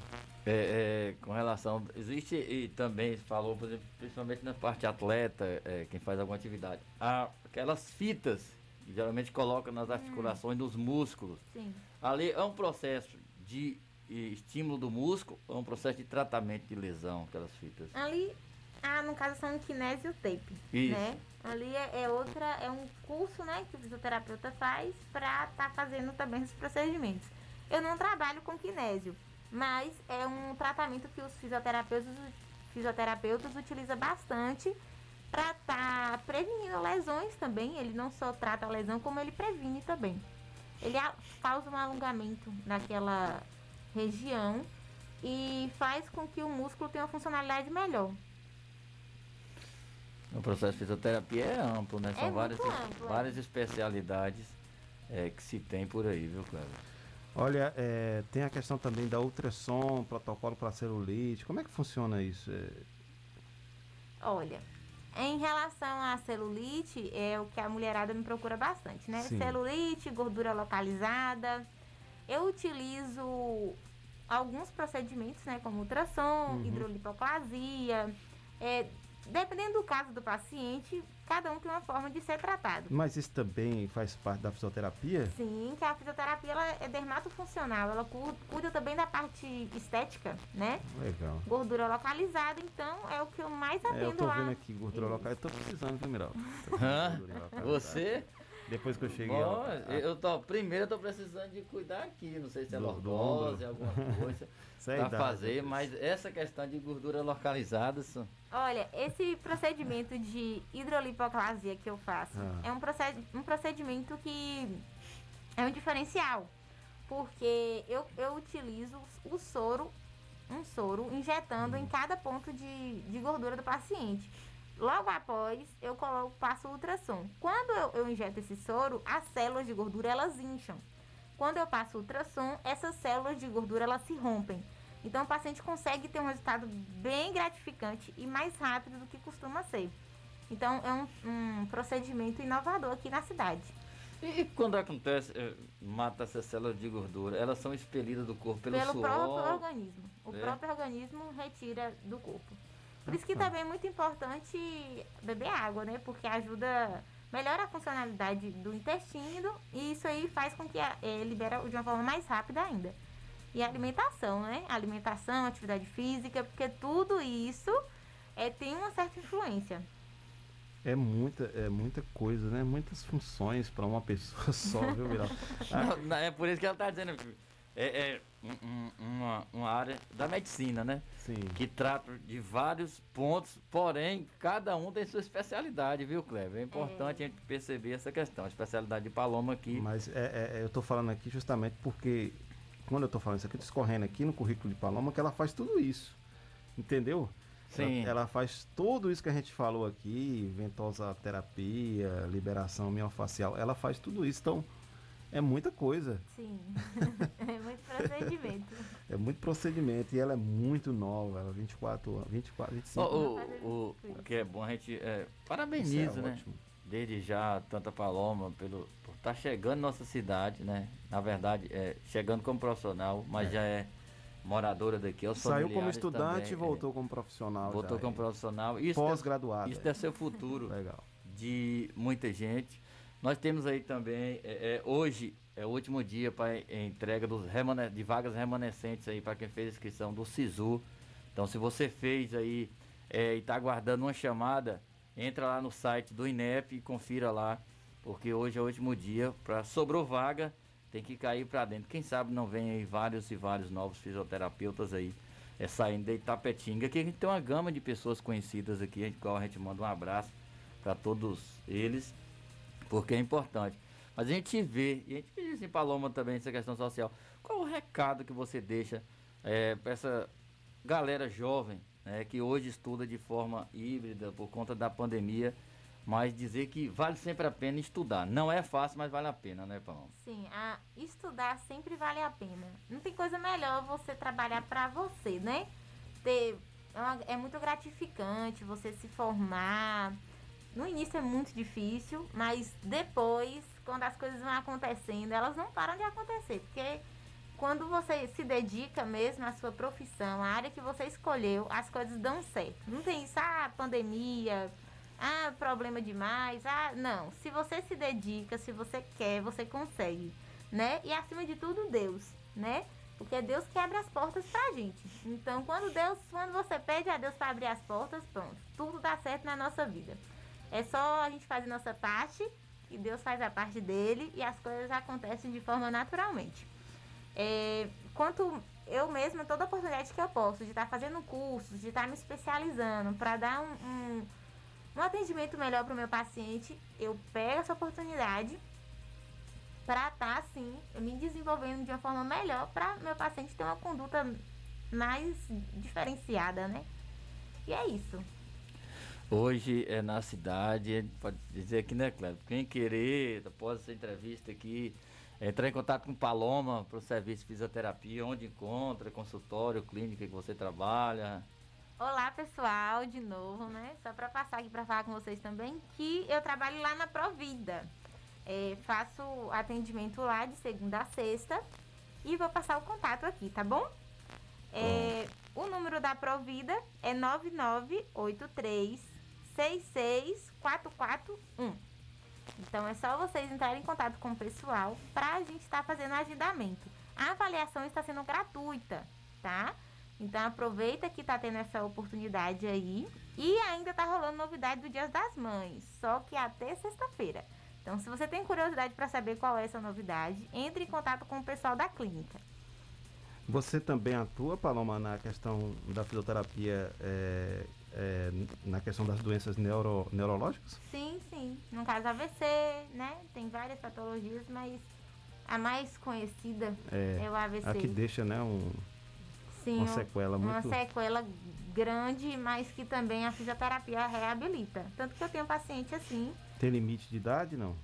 Speaker 3: É, é, com relação. Existe e também falou, por exemplo, principalmente na parte atleta, é, quem faz alguma atividade. Há aquelas fitas que geralmente coloca nas articulações dos músculos.
Speaker 13: Sim.
Speaker 3: Ali é um processo de estímulo do músculo, é um processo de tratamento de lesão, aquelas fitas.
Speaker 13: Ali, ah, no caso são kinésio tape,
Speaker 3: Isso.
Speaker 13: né? Ali é, é outra, é um curso, né, que o fisioterapeuta faz para estar fazendo também esses procedimentos. Eu não trabalho com kinésio, mas é um tratamento que os fisioterapeutas, fisioterapeutas utilizam bastante para estar prevenindo lesões também. Ele não só trata a lesão, como ele previne também. Ele causa um alongamento naquela região e faz com que o músculo tenha uma funcionalidade melhor.
Speaker 3: O processo de fisioterapia é amplo, né?
Speaker 13: É
Speaker 3: São várias,
Speaker 13: muito amplo, é.
Speaker 3: várias especialidades eh, que se tem por aí, viu, Cleber?
Speaker 2: Olha, é, tem a questão também da ultrassom, protocolo para celulite. Como é que funciona isso? É,
Speaker 13: Olha, em relação à celulite, é o que a mulherada me procura bastante, né?
Speaker 2: Sim.
Speaker 13: Celulite, gordura localizada. Eu utilizo alguns procedimentos, né? Como ultrassom,
Speaker 2: Uhum.
Speaker 13: hidrolipoplasia. É, dependendo do caso do paciente, cada um tem uma forma de ser tratado.
Speaker 2: Mas isso também faz parte da fisioterapia?
Speaker 13: Sim, que a fisioterapia ela é dermatofuncional. Ela cu- cuida também da parte estética, né?
Speaker 2: Legal.
Speaker 13: Gordura localizada, então é o que eu mais atendo
Speaker 2: É, eu tô
Speaker 13: lá.
Speaker 2: vendo aqui gordura local. Eu tô precisando, viu, localizada.
Speaker 3: Você?
Speaker 2: Depois que eu cheguei.
Speaker 3: Bom,
Speaker 2: ó,
Speaker 3: eu tô, primeiro eu tô precisando de cuidar aqui, não sei se é
Speaker 2: Do- do
Speaker 3: lordose, alguma coisa <laughs>
Speaker 2: é idade,
Speaker 3: fazer, mas essa questão de gordura localizada, isso-
Speaker 13: Olha, esse procedimento de hidrolipoclasia que eu faço
Speaker 3: Ah.
Speaker 13: é um, proced um procedimento que é um diferencial. Porque eu, eu utilizo o soro, um soro, injetando em cada ponto de, de gordura do paciente. Logo após, eu coloco, passo o ultrassom. Quando eu, eu injeto esse soro, as células de gordura elas incham. Quando eu passo o ultrassom, essas células de gordura elas se rompem. Então o paciente consegue ter um resultado bem gratificante e mais rápido do que costuma ser. Então é um, um procedimento inovador aqui na cidade.
Speaker 3: E quando acontece, eh, mata essas células de gordura, elas são expelidas do corpo pelo,
Speaker 13: Pelo
Speaker 3: suor?
Speaker 13: próprio organismo. O
Speaker 3: É?
Speaker 13: próprio organismo retira do corpo. Por isso que
Speaker 3: Ah.
Speaker 13: também é muito importante beber água, né? Porque ajuda melhora a funcionalidade do intestino e isso aí faz com que a, é, libera de uma forma mais rápida ainda. E a alimentação, né? Alimentação, atividade física, porque tudo isso é, tem uma certa influência.
Speaker 2: É muita, é muita coisa, né? Muitas funções para uma pessoa <laughs> só, viu, Viral?
Speaker 3: Não, não, é por isso que ela está dizendo. É, é um- um- uma, uma área da medicina, né?
Speaker 2: Sim.
Speaker 3: Que trata de vários pontos, porém, cada um tem sua especialidade, viu, Cleber? É importante a gente perceber essa questão. A especialidade de Paloma aqui.
Speaker 2: Mas é, é- eu tô falando aqui justamente porque, quando eu tô falando isso aqui, discorrendo aqui no currículo de Paloma, que ela faz tudo isso. Entendeu?
Speaker 3: Sim.
Speaker 2: Ela, ela faz tudo isso que a gente falou aqui, ventosa terapia, liberação miofacial, ela faz tudo isso. Então, é muita coisa.
Speaker 13: Sim. <laughs> é muito procedimento.
Speaker 2: É muito procedimento e ela é muito nova, ela é 24 anos, 24, 25.
Speaker 3: O, o, o, o que é bom, a gente é, parabeniza,
Speaker 2: é
Speaker 3: né?
Speaker 2: ótimo.
Speaker 3: Desde já, Tanta Paloma, pelo, por estar chegando na nossa cidade, né? Na verdade, é, chegando como profissional, mas já é moradora daqui. Os
Speaker 2: Saiu como estudante
Speaker 3: também,
Speaker 2: e
Speaker 3: é,
Speaker 2: voltou como profissional.
Speaker 3: Voltou
Speaker 2: já,
Speaker 3: como
Speaker 2: é.
Speaker 3: profissional. Isso
Speaker 2: Pós-graduado,
Speaker 3: Isso
Speaker 2: é.
Speaker 3: deve ser o futuro <laughs>
Speaker 2: Legal.
Speaker 3: de muita gente. Nós temos aí também, é, é, hoje é o último dia para entrega dos remane- de vagas remanescentes aí para quem fez a inscrição do SISU. Então, se você fez aí é, e está aguardando uma chamada, entra lá no site do INEP e confira lá, porque hoje é o último dia para sobrou vaga, tem que cair para dentro. Quem sabe não vem aí vários e vários novos fisioterapeutas aí é, saindo da Itapetinga, que a gente tem uma gama de pessoas conhecidas aqui, a gente, qual a gente manda um abraço para todos eles, porque é importante. Mas a gente vê, e a gente pediu assim, Paloma também, essa questão social, qual o recado que você deixa para essa galera jovem, né, que hoje estuda de forma híbrida por conta da pandemia, mas dizer que vale sempre a pena estudar. Não é fácil, mas vale a pena, né, Paloma?
Speaker 13: Sim, a estudar sempre vale a pena. Não tem coisa melhor você trabalhar para você, né? Ter, é, uma- é muito gratificante você se formar. No início é muito difícil, mas depois, quando as coisas vão acontecendo, elas não param de acontecer. Porque quando você se dedica mesmo à sua profissão, à área que você escolheu, as coisas dão certo. Não tem isso, ah, pandemia, ah, problema demais. Ah, não. Se você se dedica, se você quer, você consegue, né? E acima de tudo, Deus, né? Porque Deus que abre as portas pra gente. Então, quando Deus, quando você pede a Deus para abrir as portas, pronto, tudo dá certo na nossa vida. É só a gente fazer nossa parte e Deus faz a parte dele e as coisas acontecem de forma naturalmente. É, quanto eu mesma, toda oportunidade que eu posso de estar fazendo cursos, de estar me especializando para dar um, um, um atendimento melhor para o meu paciente, eu pego essa oportunidade para estar assim me desenvolvendo de uma forma melhor para meu paciente ter uma conduta mais diferenciada, né? E é isso.
Speaker 3: Hoje é na cidade, a gente pode dizer aqui, né, Cleber? Quem querer, após essa entrevista aqui, entrar em contato com Paloma para o serviço de fisioterapia, onde encontra, consultório, clínica que você trabalha.
Speaker 13: Olá pessoal, de novo, né? Só para passar aqui para falar com vocês também que eu trabalho lá na Provida. É, faço atendimento lá de segunda a sexta e vou passar o contato aqui, tá bom? É, o número da Provida é 9983 66441. Então é só vocês entrarem em contato com o pessoal para a gente estar fazendo agendamento. A avaliação está sendo gratuita, tá? Então aproveita que tá tendo essa oportunidade aí. E ainda tá rolando novidade do Dia das Mães, só que até sexta-feira. Então, se você tem curiosidade para saber qual é essa novidade, entre em contato com o pessoal da clínica.
Speaker 2: Você também atua, Paloma, na questão da fisioterapia, é, é, na questão das doenças neuro, neurológicas?
Speaker 13: Sim, sim. No caso AVC, né? Tem várias patologias, mas a mais conhecida é, o AVC.
Speaker 2: A que deixa, né, um,
Speaker 13: Sim,
Speaker 2: uma
Speaker 13: um-
Speaker 2: sequela
Speaker 13: Uma
Speaker 2: muito...
Speaker 13: sequela grande, mas que também a fisioterapia reabilita. Tanto que eu tenho paciente assim,
Speaker 2: Tem limite de idade, não?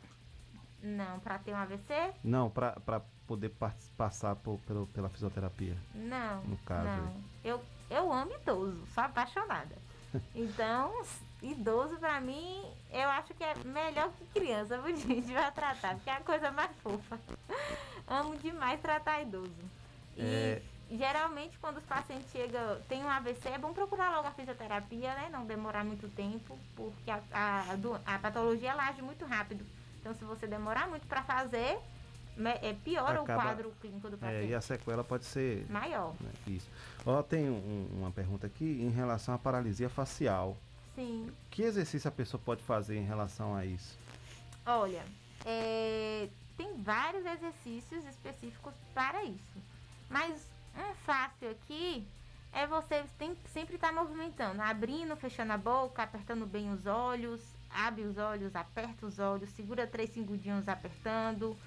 Speaker 13: não, para ter um AVC,
Speaker 2: Não, para poder passar por, pelo, pela fisioterapia.
Speaker 13: não.
Speaker 2: No caso
Speaker 13: não. Eu, eu amo idoso, sou apaixonada. Então, idoso pra mim, eu acho que é melhor que criança, viu, gente? Vai tratar, porque é a coisa mais fofa. Amo demais tratar idoso. E
Speaker 2: É,
Speaker 13: geralmente quando os pacientes chegam, tem um AVC, é bom procurar logo a fisioterapia, né? Não demorar muito tempo, porque a, a, a patologia ela age muito rápido. Então se você demorar muito para fazer, é, piora
Speaker 2: Acaba-
Speaker 13: o quadro clínico do
Speaker 2: É,
Speaker 13: paciente.
Speaker 2: e a sequela pode ser.
Speaker 13: Maior.
Speaker 2: né, isso. Ó, tem um- uma pergunta aqui em relação à paralisia facial.
Speaker 13: Sim.
Speaker 2: Que exercício a pessoa pode fazer em relação a isso?
Speaker 13: Olha, é, tem vários exercícios específicos para isso. Mas um fácil aqui é você tem, sempre estar movimentando, abrindo, fechando a boca, apertando bem os olhos, abre os olhos, aperta os olhos, segura três segundinhos apertando,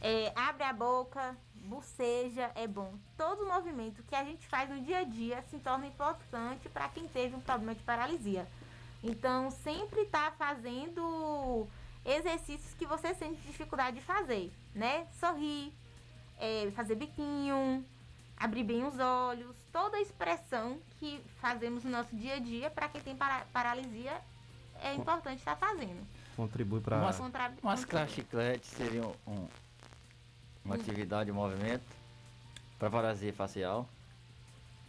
Speaker 13: é, abre a boca, boceja, é bom. Todo movimento que a gente faz no dia a dia se torna importante para quem teve um problema de paralisia. Então, sempre tá fazendo exercícios que você sente dificuldade de fazer, né? Sorrir, é, fazer biquinho, abrir bem os olhos, toda a expressão que fazemos no nosso dia a dia para quem tem para- paralisia é importante estar fazendo.
Speaker 2: Contribui para.
Speaker 3: Umas,
Speaker 13: Contra-
Speaker 3: umas crachicletes seriam um, uma atividade de movimento para paralisia facial.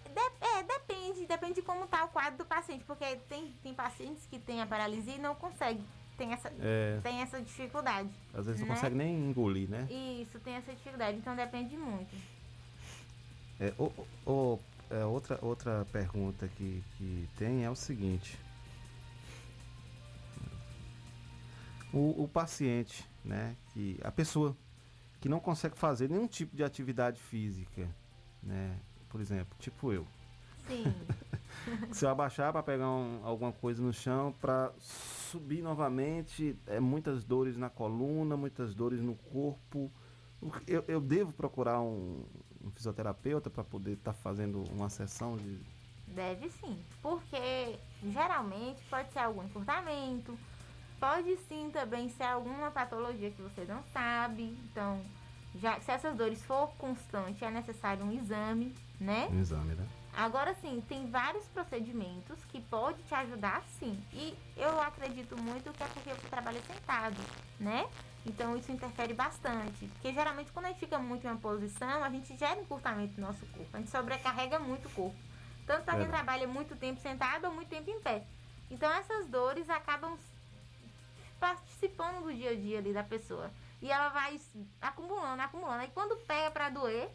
Speaker 13: De- é, depende, depende de como tá o quadro do paciente, porque tem, tem pacientes que têm a paralisia e não conseguem, tem essa,
Speaker 2: É.
Speaker 13: tem essa dificuldade.
Speaker 2: Às vezes não
Speaker 13: né?
Speaker 2: consegue nem engolir, né?
Speaker 13: Isso, tem essa dificuldade, então depende muito.
Speaker 2: É, o- o- é, outra, outra pergunta que, que tem é o seguinte. O, o paciente, né? Que, a pessoa que não consegue fazer nenhum tipo de atividade física, né? Por exemplo, tipo eu.
Speaker 13: Sim. <laughs>
Speaker 2: Se eu abaixar para pegar um- alguma coisa no chão, para subir novamente, é muitas dores na coluna, muitas dores no corpo. Eu, eu devo procurar um, um fisioterapeuta para poder estar fazendo uma sessão de.
Speaker 13: Deve sim, porque geralmente pode ser algum encurtamento, pode sim também ser alguma patologia que você não sabe. Então, já se essas dores for constante, é necessário um exame, né?
Speaker 2: Um exame, né?
Speaker 13: Agora sim, tem vários procedimentos que pode te ajudar sim. E eu acredito muito que é porque eu trabalho sentado, né? Então isso interfere bastante. Porque geralmente quando a gente fica muito em uma posição, a gente gera encurtamento no nosso corpo. A gente sobrecarrega muito o corpo. Tanto para quem
Speaker 14: Verdade.
Speaker 13: trabalha muito tempo sentado ou muito tempo em pé. Então essas dores acabam participando do dia a dia ali da pessoa. E ela vai acumulando, acumulando. Aí quando pega para doer,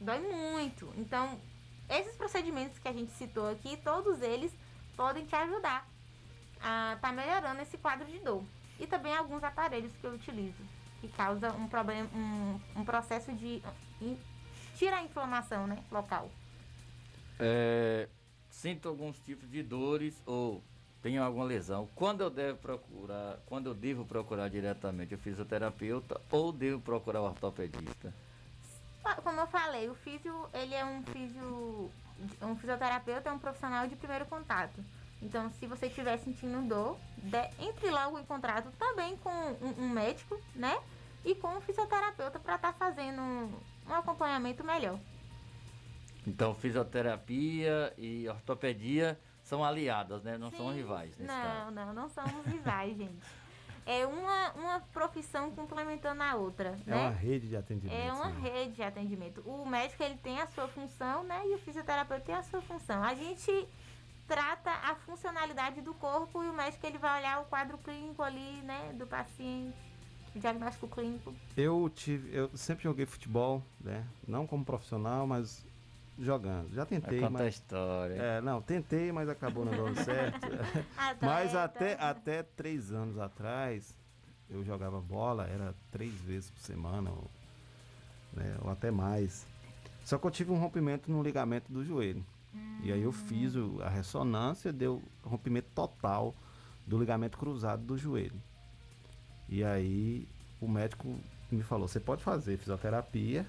Speaker 13: dói muito. Então, esses procedimentos que a gente citou aqui, todos eles podem te ajudar a estar melhorando esse quadro de dor. E também alguns aparelhos que eu utilizo, que causa um problema, um, um processo de in- tira a inflamação, né, local.
Speaker 3: É, sinto alguns tipos de dores ou tenho alguma lesão. Quando eu devo procurar, quando eu devo procurar diretamente o fisioterapeuta ou devo procurar o ortopedista?
Speaker 13: Como eu falei, o físio, ele é um físio, um fisioterapeuta é um profissional de primeiro contato. Então, se você estiver sentindo dor, entre logo em contato também com um, um médico, né? E com um fisioterapeuta para estar fazendo um, um acompanhamento melhor.
Speaker 3: Então, fisioterapia e ortopedia são aliadas, né? Não são rivais nesse caso.
Speaker 13: Não, não, não somos rivais, <laughs> gente. É uma, uma profissão complementando a outra,
Speaker 2: É
Speaker 13: né?
Speaker 2: uma rede de atendimento.
Speaker 13: É uma
Speaker 2: né?
Speaker 13: rede de atendimento. O médico ele tem a sua função, né? E o fisioterapeuta tem a sua função. A gente trata a funcionalidade do corpo e o médico ele vai olhar o quadro clínico ali, né, do paciente, o diagnóstico clínico.
Speaker 2: Eu tive, eu sempre joguei futebol, né? Não como profissional, mas jogando. Já tentei,
Speaker 3: Vai contar a
Speaker 2: mas
Speaker 3: história.
Speaker 2: É, não, tentei, mas acabou não dando certo. <laughs> mas até até três anos atrás eu jogava bola, era três vezes por semana, ou, né, ou até mais. Só que eu tive um rompimento no ligamento do joelho. E aí eu fiz o- a ressonância, deu rompimento total do ligamento cruzado do joelho. E aí o médico me falou: você pode fazer fisioterapia,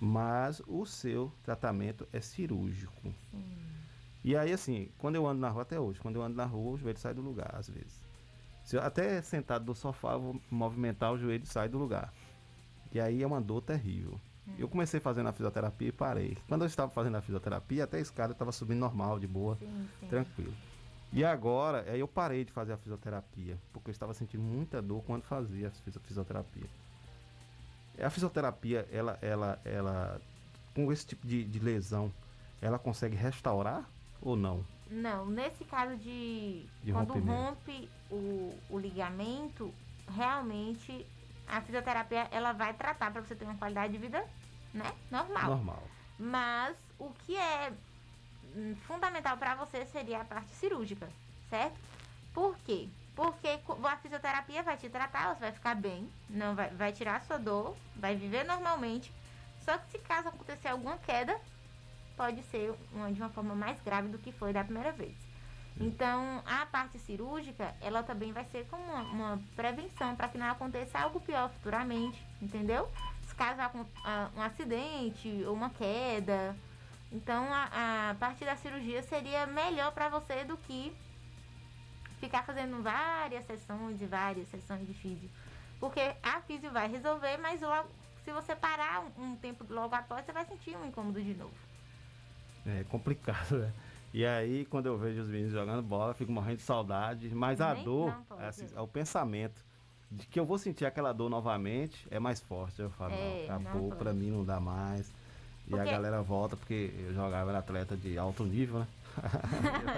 Speaker 2: mas o seu tratamento é cirúrgico. E aí, assim, quando eu ando na rua, até hoje, quando eu ando na rua, o joelho sai do lugar, às vezes. Se eu, até sentado no sofá, eu vou movimentar, o joelho sai do lugar. E aí é uma dor terrível. Eu comecei fazendo a fisioterapia e parei. Quando eu estava fazendo a fisioterapia, até a escada estava subindo normal, de boa,
Speaker 13: Sim, sim.
Speaker 2: tranquilo. E agora, aí eu parei de fazer a fisioterapia, porque eu estava sentindo muita dor quando fazia a fisio- fisioterapia. A fisioterapia, ela, ela, ela com esse tipo de, de lesão, ela consegue restaurar ou não?
Speaker 13: Não, nesse caso de,
Speaker 2: De
Speaker 13: quando rompe o, o ligamento, realmente a fisioterapia ela vai tratar para você ter uma qualidade de vida, né, normal.
Speaker 2: Normal.
Speaker 13: Mas o que é hum, fundamental para você seria a parte cirúrgica, certo? Por quê? Porque a fisioterapia vai te tratar, você vai ficar bem, não vai, vai tirar a sua dor, vai viver normalmente. Só que se caso acontecer alguma queda, pode ser uma, de uma forma mais grave do que foi da primeira vez. Então, a parte cirúrgica, ela também vai ser como uma, uma prevenção para que não aconteça algo pior futuramente, entendeu? Se caso um acidente ou uma queda. Então, a, a parte da cirurgia seria melhor para você do que ficar fazendo várias sessões e várias sessões de físio. Porque a físio vai resolver, mas logo, se você parar um, um tempo logo após, você vai sentir um incômodo de novo.
Speaker 2: É complicado, né? E aí, quando eu vejo os meninos jogando bola, eu fico morrendo de saudade. Mas a
Speaker 13: Nem-
Speaker 2: dor,
Speaker 13: não pode.
Speaker 2: é, assim, é o pensamento de que eu vou sentir aquela dor novamente, é mais forte. Eu falo,
Speaker 13: É,
Speaker 2: não,
Speaker 13: não
Speaker 2: acabou,
Speaker 13: pode.
Speaker 2: pra mim não dá mais. E
Speaker 13: Porque-
Speaker 2: a galera volta porque eu jogava era atleta de alto nível, né?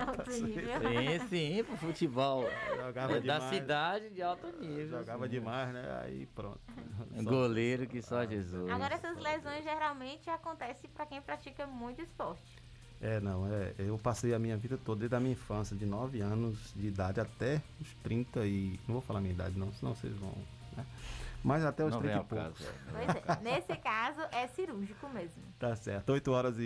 Speaker 13: Alto nível.
Speaker 3: Sim, sim, pro futebol.
Speaker 2: Jogava
Speaker 3: É da
Speaker 2: demais.
Speaker 3: cidade de alto nível.
Speaker 2: Jogava
Speaker 3: sim.
Speaker 2: demais, né? Aí pronto. Só-
Speaker 3: Goleiro que só Jesus.
Speaker 13: Agora, essas lesões geralmente acontecem para quem pratica muito esporte.
Speaker 2: É, não, é, eu passei a minha vida toda, desde a minha infância, de 9 anos de idade até os 30 e. Não vou falar a minha idade, não, senão vocês vão. Né? Mas até os
Speaker 3: Não
Speaker 2: 30
Speaker 3: vem
Speaker 2: e poucos.
Speaker 3: caso,
Speaker 13: Pois é, nesse caso é cirúrgico mesmo.
Speaker 2: Tá certo. 8 horas e,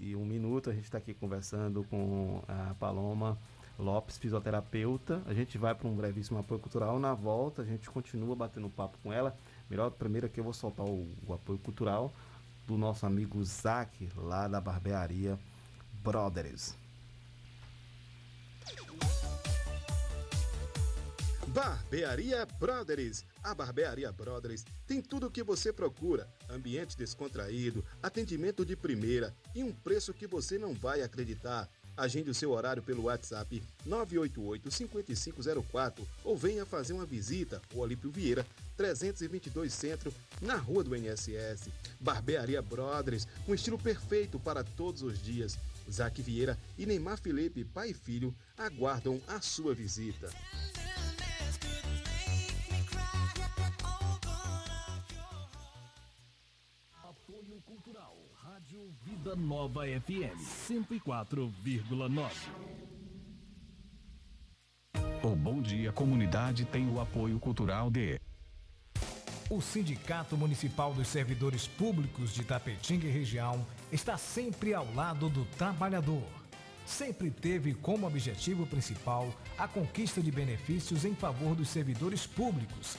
Speaker 2: e, e um minuto. A gente está aqui conversando com a Paloma Lopes, fisioterapeuta. A gente vai para um brevíssimo apoio cultural. Na volta, a gente continua batendo papo com ela. Melhor, primeiro aqui eu vou soltar o, o apoio cultural do nosso amigo Zac, lá da barbearia Brothers.
Speaker 4: Barbearia Brothers. A Barbearia Brothers tem tudo o que você procura: ambiente descontraído, atendimento de primeira e um preço que você não vai acreditar. Agende o seu horário pelo WhatsApp 988-5504 ou venha fazer uma visita ao Olímpio Vieira, 322 Centro, na Rua do NSS. Barbearia Brothers, um estilo perfeito para todos os dias. Zac Vieira e Neymar Felipe, pai e filho, aguardam a sua visita.
Speaker 8: Rádio Vida Nova FM 104,9.
Speaker 14: O Bom Dia Comunidade tem o apoio cultural de
Speaker 8: O Sindicato Municipal dos Servidores Públicos de Tapetinga e região está sempre ao lado do trabalhador. Sempre teve como objetivo principal a conquista de benefícios em favor dos servidores públicos.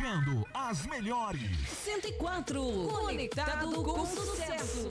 Speaker 15: Tocando as melhores.
Speaker 16: 104. Conectado com sucesso.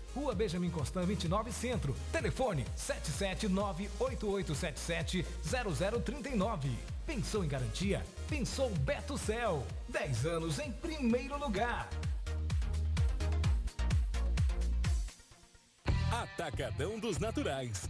Speaker 8: Rua Benjamin Constant 29 Centro. Telefone 77988770039. Pensou em garantia? Pensou Beto Cel. 10 anos em primeiro lugar.
Speaker 17: Atacadão dos Naturais.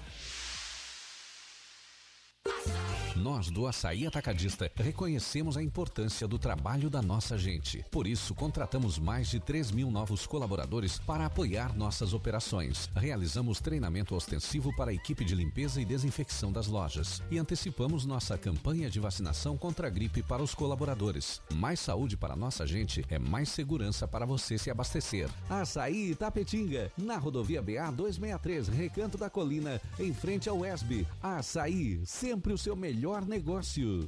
Speaker 18: Nós do Açaí Atacadista reconhecemos a importância do trabalho da nossa gente. Por isso, contratamos mais de 3 mil novos colaboradores para apoiar nossas operações. Realizamos treinamento ostensivo para a equipe de limpeza e desinfecção das lojas. E antecipamos nossa campanha de vacinação contra a gripe para os colaboradores. Mais saúde para nossa gente é mais segurança para você se abastecer. Açaí Tapetinga, na rodovia BA 263, Recanto da Colina, em frente ao ESB. Açaí, sempre o seu melhor negócio.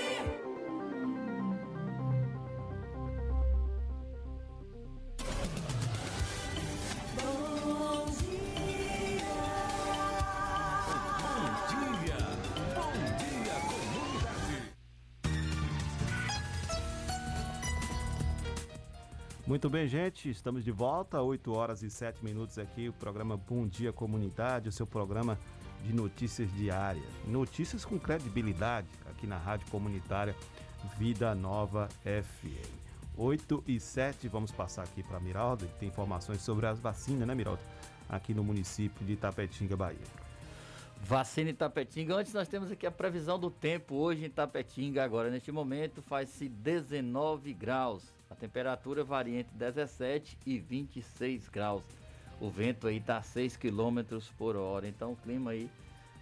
Speaker 2: Muito bem, gente, estamos de volta, 8 horas e 7 minutos aqui, o programa Bom Dia Comunidade, o seu programa de notícias diárias. Notícias com credibilidade aqui na Rádio Comunitária Vida Nova FM. 8 e 7, vamos passar aqui para Miralda, que tem informações sobre as vacinas, né, Miralda? Aqui no município de Itapetinga, Bahia.
Speaker 3: Vacina em Tapetinga. Antes nós temos aqui a previsão do tempo hoje em Tapetinga. Agora, neste momento, faz-se 19 graus. A temperatura varia entre 17 e 26 graus. O vento aí está a 6 quilômetros por hora. Então o clima aí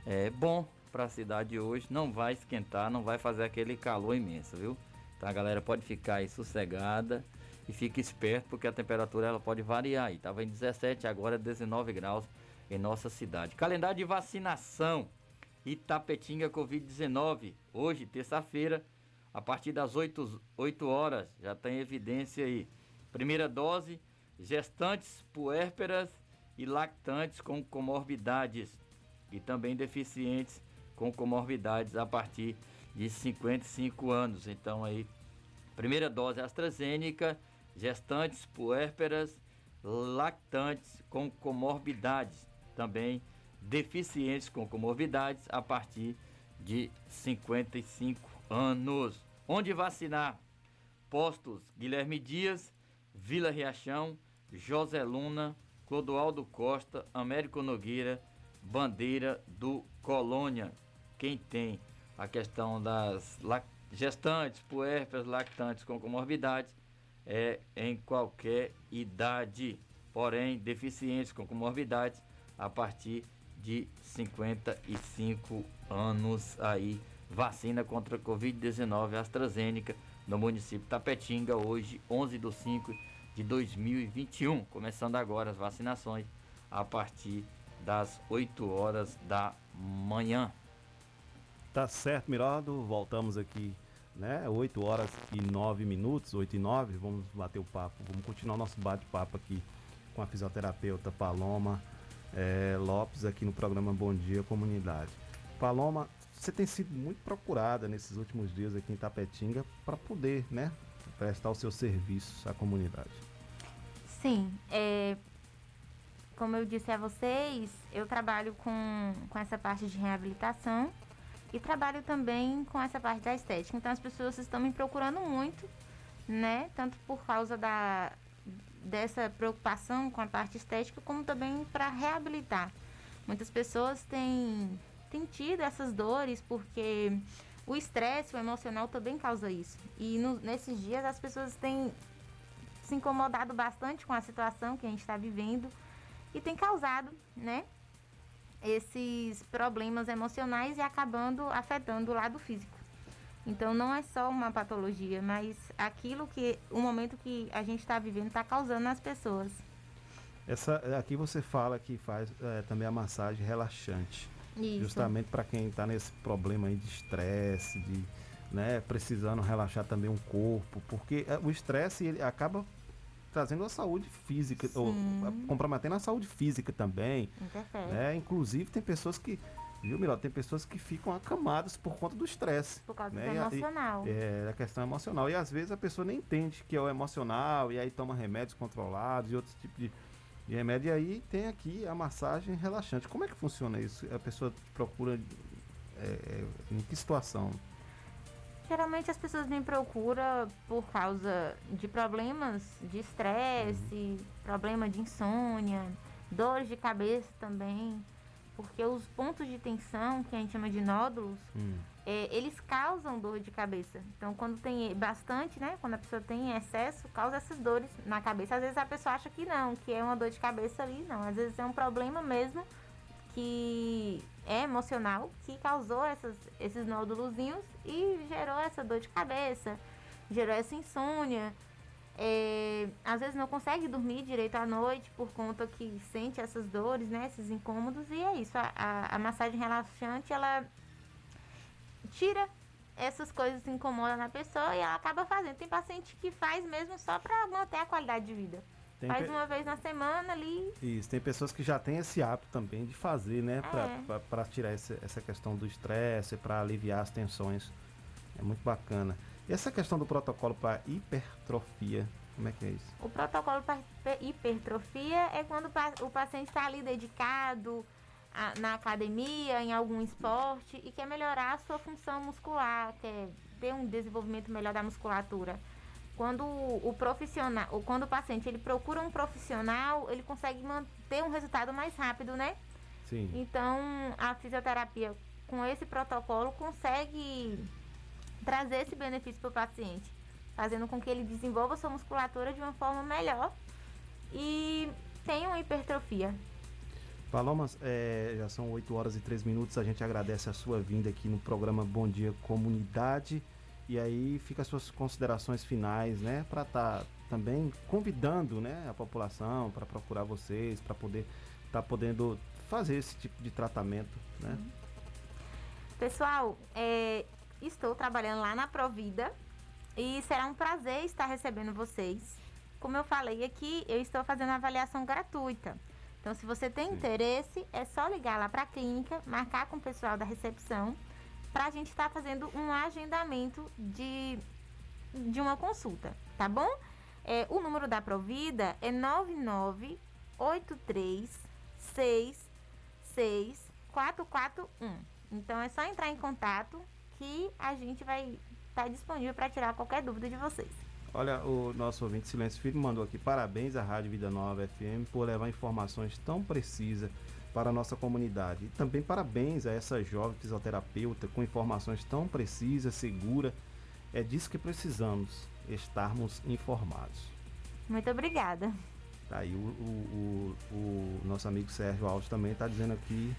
Speaker 3: é bom para a cidade hoje. Não vai esquentar, não vai fazer aquele calor imenso, viu? A galera pode ficar aí sossegada e fique esperto porque a temperatura ela pode variar. aí. Estava em 17, agora é 19 graus em nossa cidade. Calendário de vacinação. Itapetinga Covid-19. Hoje, terça-feira, a partir das 8, 8 horas, já tem evidência aí. Primeira dose, gestantes, puérperas e lactantes com comorbidades. E também deficientes com comorbidades a partir de 55 anos. Então aí, primeira dose AstraZeneca, gestantes, puérperas, lactantes com comorbidades. Também deficientes com comorbidades a partir de 55 anos. Onde vacinar? Postos Guilherme Dias, Vila Riachão, José Luna, Clodoaldo Costa, Américo Nogueira, Bandeira do Colônia. Quem tem a questão das gestantes, puérperas, lactantes com comorbidades, é em qualquer idade. porém deficientes com comorbidades a partir de 55 anos aí vacina contra a Covid-19 AstraZeneca no município Tapetinga, hoje 11 de 5 de 2021, começando agora as vacinações a partir das 8 horas da manhã.
Speaker 2: Tá certo, Miraldo. Voltamos aqui, né? 8 horas e 9 minutos, 8 e 9. Vamos bater o papo. Vamos continuar o nosso bate-papo aqui com a fisioterapeuta Paloma é, Lopes aqui no programa Bom Dia Comunidade. Paloma, você tem sido muito procurada nesses últimos dias aqui em Tapetinga para poder, né, prestar os seus serviços à comunidade.
Speaker 13: Sim, é, como eu disse a vocês, eu trabalho com, com essa parte de reabilitação e trabalho também com essa parte da estética. Então as pessoas estão me procurando muito, né? Tanto por causa da, dessa preocupação com a parte estética, como também para reabilitar. Muitas pessoas têm, têm tido essas dores porque o estresse, o emocional também causa isso. E no, nesses dias as pessoas têm se incomodado bastante com a situação que a gente está vivendo e tem causado, né, esses problemas emocionais e acabando afetando o lado físico. Então não é só uma patologia, mas aquilo que o momento que a gente está vivendo está causando nas pessoas.
Speaker 2: Essa aqui você fala que faz é, também a massagem relaxante,
Speaker 13: Isso.
Speaker 2: justamente para quem está nesse problema aí de estresse, de né, precisando relaxar também o corpo, porque é, o estresse ele acaba trazendo a saúde física, ou
Speaker 13: Sim.
Speaker 2: comprometendo a saúde física também.
Speaker 13: Interfere.
Speaker 2: Né? Inclusive tem pessoas que, viu, Miró? Tem pessoas que ficam acamadas por conta do estresse.
Speaker 13: Por causa
Speaker 2: né?
Speaker 13: do
Speaker 2: E a- e-
Speaker 13: emocional.
Speaker 2: é, a questão emocional. E às vezes a pessoa nem entende que é o emocional, e aí toma remédios controlados e outros tipos de, de remédio. E aí tem aqui a massagem relaxante. Como é que funciona isso? A pessoa procura é, é, em que situação?
Speaker 13: Geralmente as pessoas me procuram por causa de problemas de estresse, problema de insônia, dores de cabeça também. Porque os pontos de tensão, que a gente chama de nódulos, é, eles causam dor de cabeça. Então, quando tem bastante, né? Quando a pessoa tem excesso, causa essas dores na cabeça. Às vezes a pessoa acha que não, que é uma dor de cabeça ali. Não, às vezes é um problema mesmo que é emocional, que causou essas, esses nódulozinhos e gerou essa dor de cabeça, gerou essa insônia. É, às vezes não consegue dormir direito à noite por conta que sente essas dores, né, esses incômodos, e é isso. A, a, a massagem relaxante, ela tira essas coisas que incomodam na pessoa e ela acaba fazendo. Tem paciente que faz mesmo só para manter a qualidade de vida.
Speaker 2: Tem
Speaker 13: faz
Speaker 2: pe-
Speaker 13: uma vez na semana ali,
Speaker 2: Isso, tem pessoas que já têm esse hábito também de fazer, né?
Speaker 13: É.
Speaker 2: Para tirar esse- essa questão do estresse, para aliviar as tensões. É muito bacana. E essa questão do protocolo para hipertrofia, como é que é isso?
Speaker 13: O protocolo para hipertrofia é quando o paciente está ali dedicado a- na academia, em algum esporte e quer melhorar a sua função muscular, quer ter um desenvolvimento melhor da musculatura. Quando o, profissional, quando o paciente ele procura um profissional, ele consegue manter um resultado mais rápido, né?
Speaker 2: Sim.
Speaker 13: Então, a fisioterapia com esse protocolo consegue trazer esse benefício para o paciente, fazendo com que ele desenvolva sua musculatura de uma forma melhor e tenha uma hipertrofia.
Speaker 2: Palomas, é, já são 8 horas e 3 minutos. A gente agradece a sua vinda aqui no programa Bom Dia Comunidade. E aí fica as suas considerações finais, né? Para estar também convidando né, a população para procurar vocês, para poder estar podendo fazer esse tipo de tratamento, né?
Speaker 13: Pessoal, é, estou trabalhando lá na Provida e será um prazer estar recebendo vocês. Como eu falei aqui, eu estou fazendo avaliação gratuita. Então, se você tem interesse, é só ligar lá para a clínica, marcar com o pessoal da recepção, para a gente estar fazendo um agendamento de, de uma consulta, tá bom? É, o número da Provida é 998366441. Então é só entrar em contato que a gente vai estar disponível para tirar qualquer dúvida de vocês.
Speaker 2: Olha, o nosso ouvinte Silêncio Filho mandou aqui parabéns à Rádio Vida Nova FM por levar informações tão precisas para a nossa comunidade. E também parabéns a essa jovem fisioterapeuta com informações tão precisas, seguras. É disso que precisamos, estarmos informados.
Speaker 13: Muito obrigada.
Speaker 2: Tá aí o, o, o, o nosso amigo Sérgio Alves também está dizendo aqui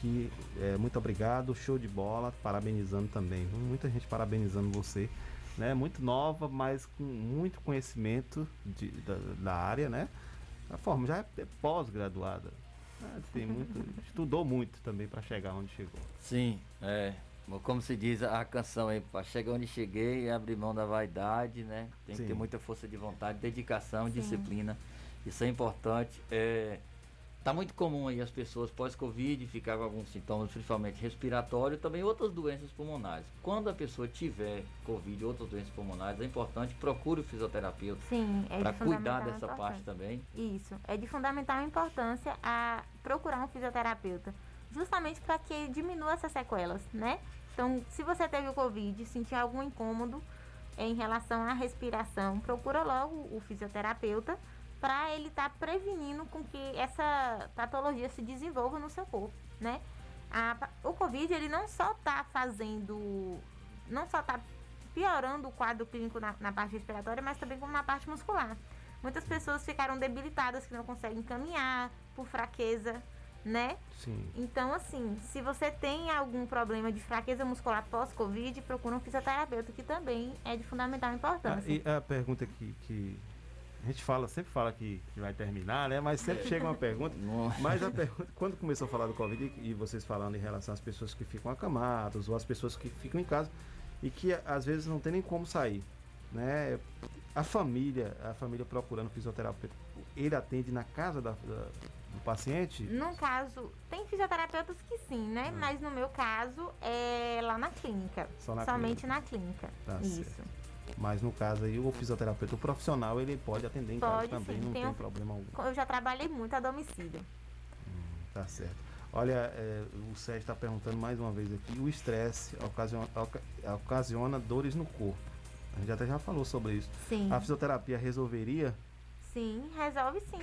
Speaker 2: que é, muito obrigado, show de bola, parabenizando também. Muita gente parabenizando você, né? Muito nova, mas com muito conhecimento de, da, da área, né? A forma já é pós-graduada. Tem muito, estudou muito também para chegar onde chegou.
Speaker 3: Sim, é. Como se diz a canção aí, para chegar onde cheguei e abrir mão da vaidade, né? Tem Sim. que ter muita força de vontade, dedicação, Sim. disciplina. Isso é importante. É, tá muito comum aí as pessoas pós-Covid ficar com alguns sintomas, principalmente respiratório e também outras doenças pulmonares. Quando a pessoa tiver Covid ou outras doenças pulmonares, é importante procure o fisioterapeuta
Speaker 13: é
Speaker 3: para cuidar dessa parte também.
Speaker 13: Isso. É de fundamental importância a procurar um fisioterapeuta, justamente para que diminua essas sequelas, né? Então, se você teve o Covid, sentir algum incômodo em relação à respiração, procura logo o fisioterapeuta para ele estar tá prevenindo com que essa patologia se desenvolva no seu corpo, né? A, o Covid, ele não só está fazendo, não só está piorando o quadro clínico na, na, parte respiratória, mas também como na parte muscular. Muitas pessoas ficaram debilitadas, que não conseguem caminhar por fraqueza, né?
Speaker 2: Sim.
Speaker 13: Então, assim, se você tem algum problema de fraqueza muscular pós-Covid, procura um fisioterapeuta, que também é de fundamental importância.
Speaker 2: Ah, e a pergunta que, que a gente fala, sempre fala que, que vai terminar, né? Mas sempre chega uma pergunta. <laughs> mas a pergunta, quando começou a falar do Covid e vocês falando em relação às pessoas que ficam acamadas ou as pessoas que ficam em casa e que às vezes não tem nem como sair, né? A família, a família procurando fisioterapeuta, ele atende na casa da, da do paciente?
Speaker 13: No caso, tem fisioterapeutas que sim, né? Hum. Mas no meu caso é lá na clínica.
Speaker 2: Só na
Speaker 13: somente
Speaker 2: clínica.
Speaker 13: na clínica.
Speaker 2: Tá Isso. Certo. Mas no caso aí, o fisioterapeuta o profissional, ele pode atender em
Speaker 13: pode,
Speaker 2: casa também, sim. não tem, tem problema algum.
Speaker 13: Eu já trabalhei muito a domicílio.
Speaker 2: Hum, tá certo. Olha, é, o Sérgio está perguntando mais uma vez aqui, o estresse ocasiona, ocasiona dores no corpo. A gente até já falou sobre isso.
Speaker 13: Sim.
Speaker 2: A fisioterapia resolveria?
Speaker 13: Sim, resolve sim.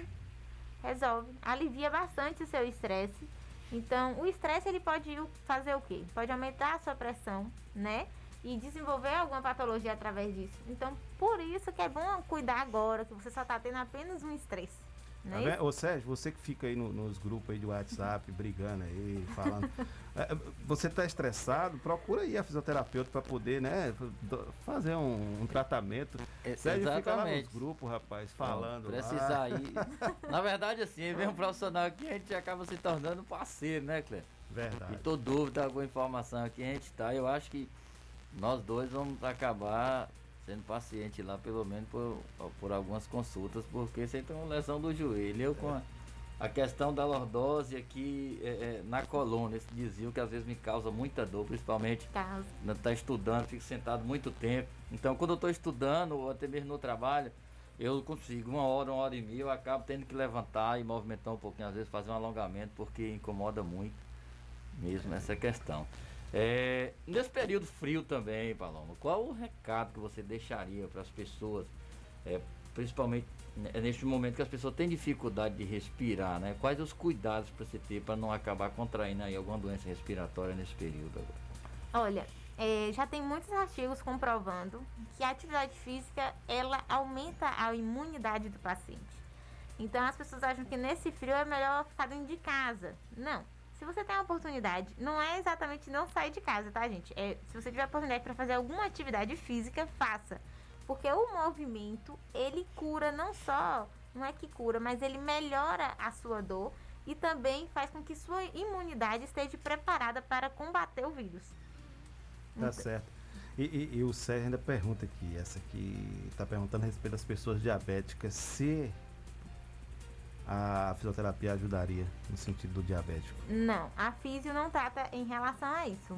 Speaker 13: Resolve. Alivia bastante o seu estresse. Então, o estresse ele pode fazer o quê? Pode aumentar a sua pressão, né? E desenvolver alguma patologia através disso. Então, por isso que é bom cuidar agora, que você só está tendo apenas um estresse. Não é
Speaker 2: tá Ô Sérgio, você que fica aí no, nos grupos aí de WhatsApp, <laughs> brigando aí, falando. É, você está estressado, procura aí a fisioterapeuta para poder, né, fazer um, um tratamento.
Speaker 3: É, Sérgio
Speaker 2: fica lá nos grupos, rapaz, falando.
Speaker 3: Precisa aí. <laughs> Na verdade, assim, vem um profissional aqui, a gente acaba se tornando parceiro, né, Cleber?
Speaker 2: Verdade.
Speaker 3: E tô dúvida, alguma informação aqui, a gente tá. Eu acho que nós dois vamos acabar sendo paciente lá, pelo menos por, por algumas consultas, porque você tem uma lesão do joelho. Eu com a, a questão da lordose aqui é, é, na coluna, esse desvio que às vezes me causa muita dor, principalmente quando está estudando, fico sentado muito tempo. Então quando eu estou estudando, ou até mesmo no trabalho, eu consigo, uma hora, uma hora e meia, eu acabo tendo que levantar e movimentar um pouquinho, às vezes fazer um alongamento, porque incomoda muito mesmo essa questão. É, nesse período frio também, Paloma, qual o recado que você deixaria para as pessoas, é, principalmente neste momento que as pessoas têm dificuldade de respirar, né? Quais os cuidados para você ter para não acabar contraindo aí alguma doença respiratória nesse período
Speaker 13: agora? Olha, é, já tem muitos artigos comprovando que a atividade física ela aumenta a imunidade do paciente. Então as pessoas acham que nesse frio é melhor ficar dentro de casa. Não se você tem a oportunidade, não é exatamente não sair de casa, tá, gente? É, se você tiver a oportunidade para fazer alguma atividade física, faça. Porque o movimento, ele cura não só, não é que cura, mas ele melhora a sua dor e também faz com que sua imunidade esteja preparada para combater o vírus.
Speaker 2: Tá então, certo. E, e, e, o Sérgio ainda pergunta aqui, essa aqui está perguntando a respeito das pessoas diabéticas, se a fisioterapia ajudaria no sentido do diabético?
Speaker 13: Não, a fisio não trata em relação a isso.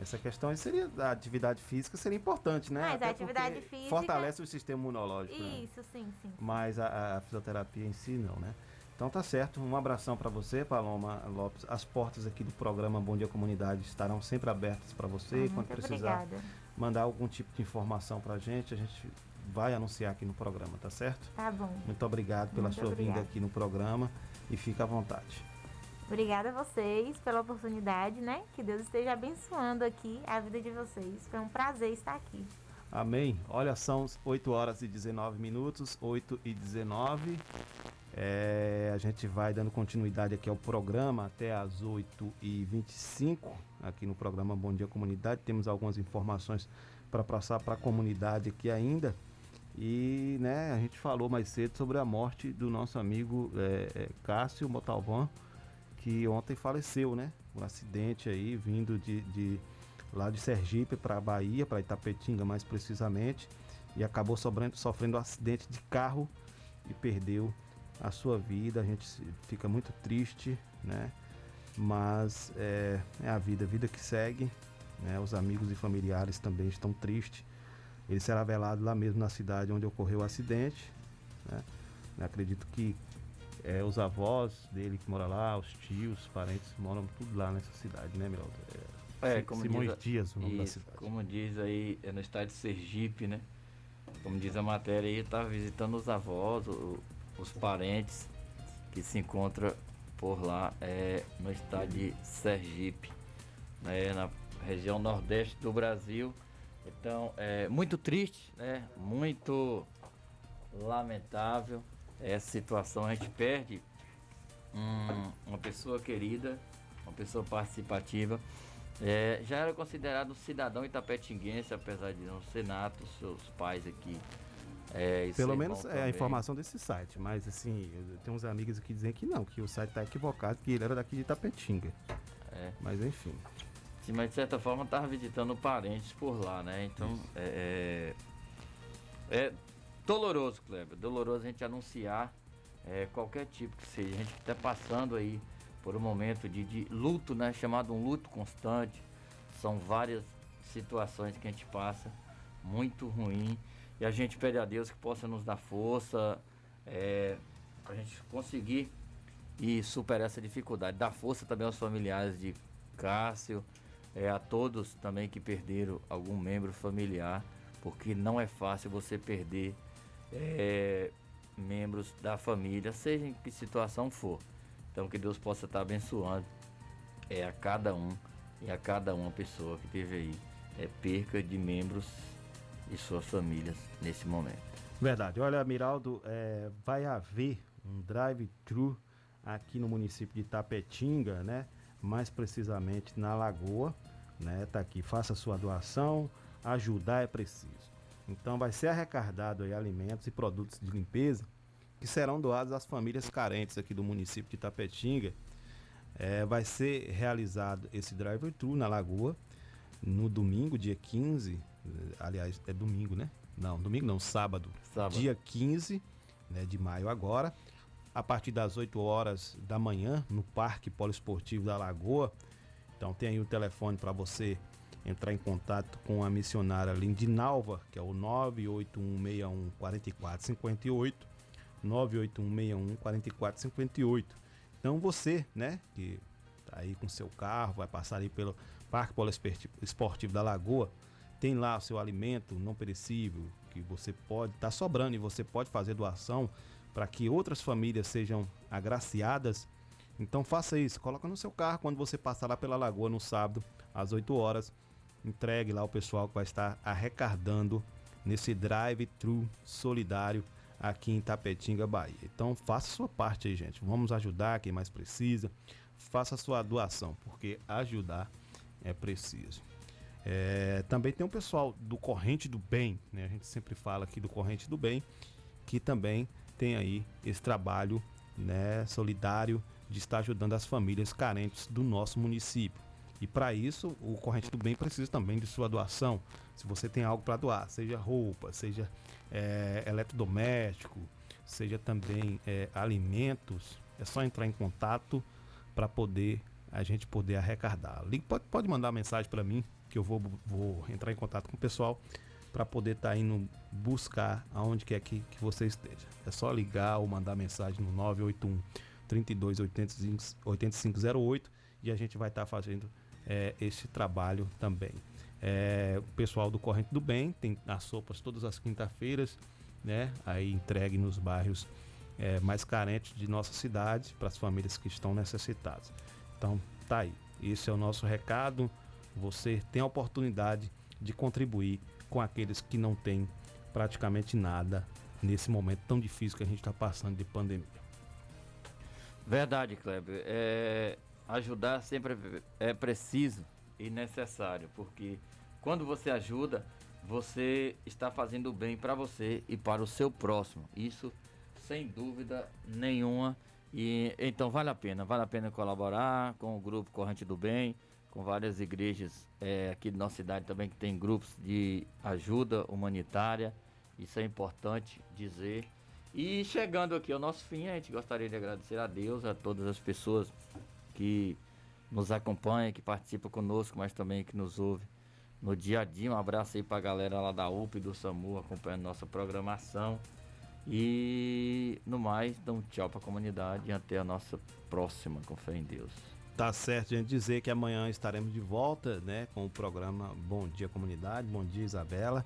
Speaker 2: Essa questão seria a atividade física seria importante, né?
Speaker 13: Mas Até a atividade física
Speaker 2: fortalece o sistema imunológico.
Speaker 13: Né? Isso, né? sim, sim.
Speaker 2: Mas a, a, fisioterapia em si não, né? Então tá certo. Um abração para você, Paloma Lopes. As portas aqui do programa Bom Dia Comunidade estarão sempre abertas para você.
Speaker 13: Ah,
Speaker 2: quando precisar
Speaker 13: obrigada.
Speaker 2: mandar algum tipo de informação para a gente, a gente vai anunciar aqui no programa, tá certo?
Speaker 13: Tá bom.
Speaker 2: Muito obrigado pela Muito sua obrigada. vinda aqui no programa e fica à vontade.
Speaker 13: Obrigada a vocês pela oportunidade, né? Que Deus esteja abençoando aqui a vida de vocês. Foi um prazer estar aqui.
Speaker 2: Amém. Olha, são 8 horas e 19 minutos, 8 e 19. É, a gente vai dando continuidade aqui ao programa até às 8h25, aqui no programa Bom Dia Comunidade. Temos algumas informações para passar para a comunidade aqui ainda. E né, a gente falou mais cedo sobre a morte do nosso amigo é, é, Cássio Motalvan, que ontem faleceu, né? Um acidente aí vindo de, de lá de Sergipe para Bahia, para Itapetinga mais precisamente, e acabou sobrando, sofrendo um acidente de carro e perdeu a sua vida. A gente fica muito triste, né? Mas é, é a vida, a vida que segue. Né? Os amigos e familiares também estão tristes. Ele será velado lá mesmo na cidade onde ocorreu o acidente. Né? Acredito que é, os avós dele que moram lá, os tios, os parentes moram tudo lá nessa cidade, né, Miraldo?
Speaker 3: É, como
Speaker 2: Simões
Speaker 3: diz,
Speaker 2: Dias, o nome da
Speaker 3: isso,
Speaker 2: cidade.
Speaker 3: Como diz aí, é no estado de Sergipe, né? Como diz a matéria aí, tá visitando os avós, o- os parentes que se encontram por lá, é, no estado de Sergipe, né? Na região nordeste do Brasil. Então, é muito triste, né? Muito lamentável essa situação. A gente perde um- uma pessoa querida, uma pessoa participativa. É, já era considerado um cidadão itapetinguense, apesar de não ser nato, seus pais aqui. É,
Speaker 2: Pelo menos é a
Speaker 3: também.
Speaker 2: informação desse site, mas assim, eu tenho uns amigos aqui dizendo que não, que o site está equivocado, que ele era daqui de Itapetinga.
Speaker 3: É.
Speaker 2: Mas enfim.
Speaker 3: Sim, mas de certa forma estava visitando parentes por lá, né? Então é, é, é doloroso, Kleber. Doloroso a gente anunciar é, qualquer tipo que seja. A gente está passando aí por um momento de, de luto, né? Chamado um luto constante. São várias situações que a gente passa muito ruim. E a gente pede a Deus que possa nos dar força é, para a gente conseguir e superar essa dificuldade. Dar força também aos familiares de Cássio, é, a todos também que perderam algum membro familiar, porque não é fácil você perder é, membros da família, seja em que situação for. Então que Deus possa estar abençoando é, a cada um e a cada uma pessoa que teve aí é, perca de membros e suas famílias nesse momento.
Speaker 2: Verdade. Olha, Miraldo, é, vai haver um drive-thru aqui no município de Tapetinga, né? Mais precisamente na Lagoa, né? Tá aqui, faça sua doação, ajudar é preciso. Então vai ser arrecadado aí alimentos e produtos de limpeza que serão doados às famílias carentes aqui do município de Tapetinga. É, vai ser realizado esse drive-thru na Lagoa no domingo, dia 15. eh, Aliás, é domingo, né? Não, domingo não, sábado.
Speaker 3: Sábado.
Speaker 2: Dia 15 né, de maio agora. A partir das 8 horas da manhã, no Parque Poliesportivo da Lagoa. Então tem aí o telefone para você entrar em contato com a missionária Lindinalva, que é o 98161 4458. 98161 4458. Então você, né, que tá aí com seu carro, vai passar aí pelo Parque Poliesportivo Esportivo da Lagoa, tem lá o seu alimento não perecível que você pode tá sobrando e você pode fazer doação para que outras famílias sejam agraciadas. Então faça isso, coloca no seu carro quando você passar lá pela Lagoa no sábado às 8 horas, entregue lá o pessoal que vai estar arrecadando nesse drive-thru solidário aqui em Tapetinga, Bahia. Então faça sua parte aí, gente. Vamos ajudar quem mais precisa. Faça sua doação, porque ajudar é preciso. É, também tem o pessoal do Corrente do Bem, né? A gente sempre fala aqui do Corrente do Bem, que também tem aí esse trabalho né, solidário de estar ajudando as famílias carentes do nosso município. E para isso, o Corrente do Bem precisa também de sua doação. Se você tem algo para doar, seja roupa, seja é, eletrodoméstico, seja também é, alimentos, é só entrar em contato para poder a gente poder arrecadar. Ligue- Pode, pode mandar mensagem para mim que eu vou, vou entrar em contato com o pessoal para poder estar indo buscar aonde quer que, que você esteja. É só ligar ou mandar mensagem no 981 32 85, 8508 e a gente vai estar fazendo é, esse trabalho também. É, o pessoal do Corrente do Bem tem as sopas todas as quinta-feiras, né? Aí entregue nos bairros é, mais carentes de nossa cidade para as famílias que estão necessitadas. Então, tá aí. Esse é o nosso recado. Você tem a oportunidade de contribuir com aqueles que não têm praticamente nada nesse momento tão difícil que a gente está passando de pandemia.
Speaker 3: Verdade, Kleber. É, ajudar sempre é preciso e necessário, porque quando você ajuda, você está fazendo bem para você e para o seu próximo. Isso sem dúvida nenhuma. E então vale a pena, vale a pena colaborar com o grupo Corrente do Bem, com várias igrejas é, aqui de nossa cidade também que tem grupos de ajuda humanitária. Isso é importante dizer. E chegando aqui ao nosso fim, a gente gostaria de agradecer a Deus, a todas as pessoas que nos acompanham, que participam conosco, mas também que nos ouve no dia a dia. Um abraço aí pra galera lá da UP e do SAMU acompanhando nossa programação. E no mais, dá um tchau pra comunidade e até a nossa próxima, com fé em Deus.
Speaker 2: Tá certo, gente, dizer que amanhã estaremos de volta, né, com o programa Bom Dia Comunidade. Bom dia, Isabela.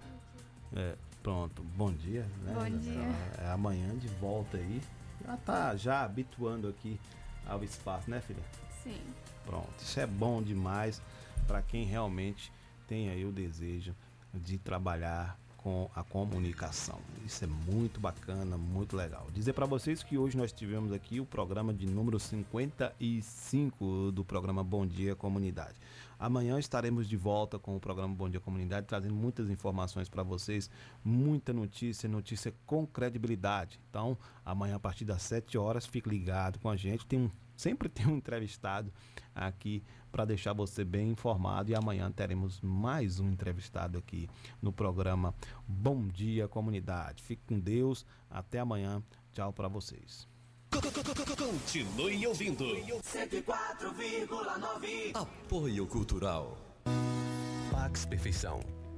Speaker 2: É, pronto, bom dia, né?
Speaker 19: Bom dia.
Speaker 2: É, amanhã de volta aí. Já tá já habituando aqui ao espaço, né, filha?
Speaker 19: Sim.
Speaker 2: Pronto, isso é bom demais para quem realmente tem aí o desejo de trabalhar com a comunicação. Isso é muito bacana, muito legal. Dizer para vocês que hoje nós tivemos aqui o programa de número 55 do programa Bom Dia Comunidade. Amanhã estaremos de volta com o programa Bom Dia Comunidade, trazendo muitas informações para vocês, muita notícia, notícia com credibilidade. Então, amanhã a partir das 7 horas, fique ligado com a gente. Tem um, sempre <laughs> tem um entrevistado aqui para deixar você bem informado e amanhã teremos mais um entrevistado aqui no programa Bom Dia Comunidade. Fique com Deus, até amanhã. Tchau para vocês.
Speaker 17: Continue ouvindo.
Speaker 12: 104,9.
Speaker 10: Apoio Cultural. Pax Perfeição.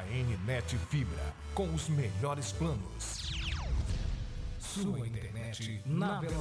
Speaker 15: HNnet Fibra, com os melhores planos. Sua internet na velocidade.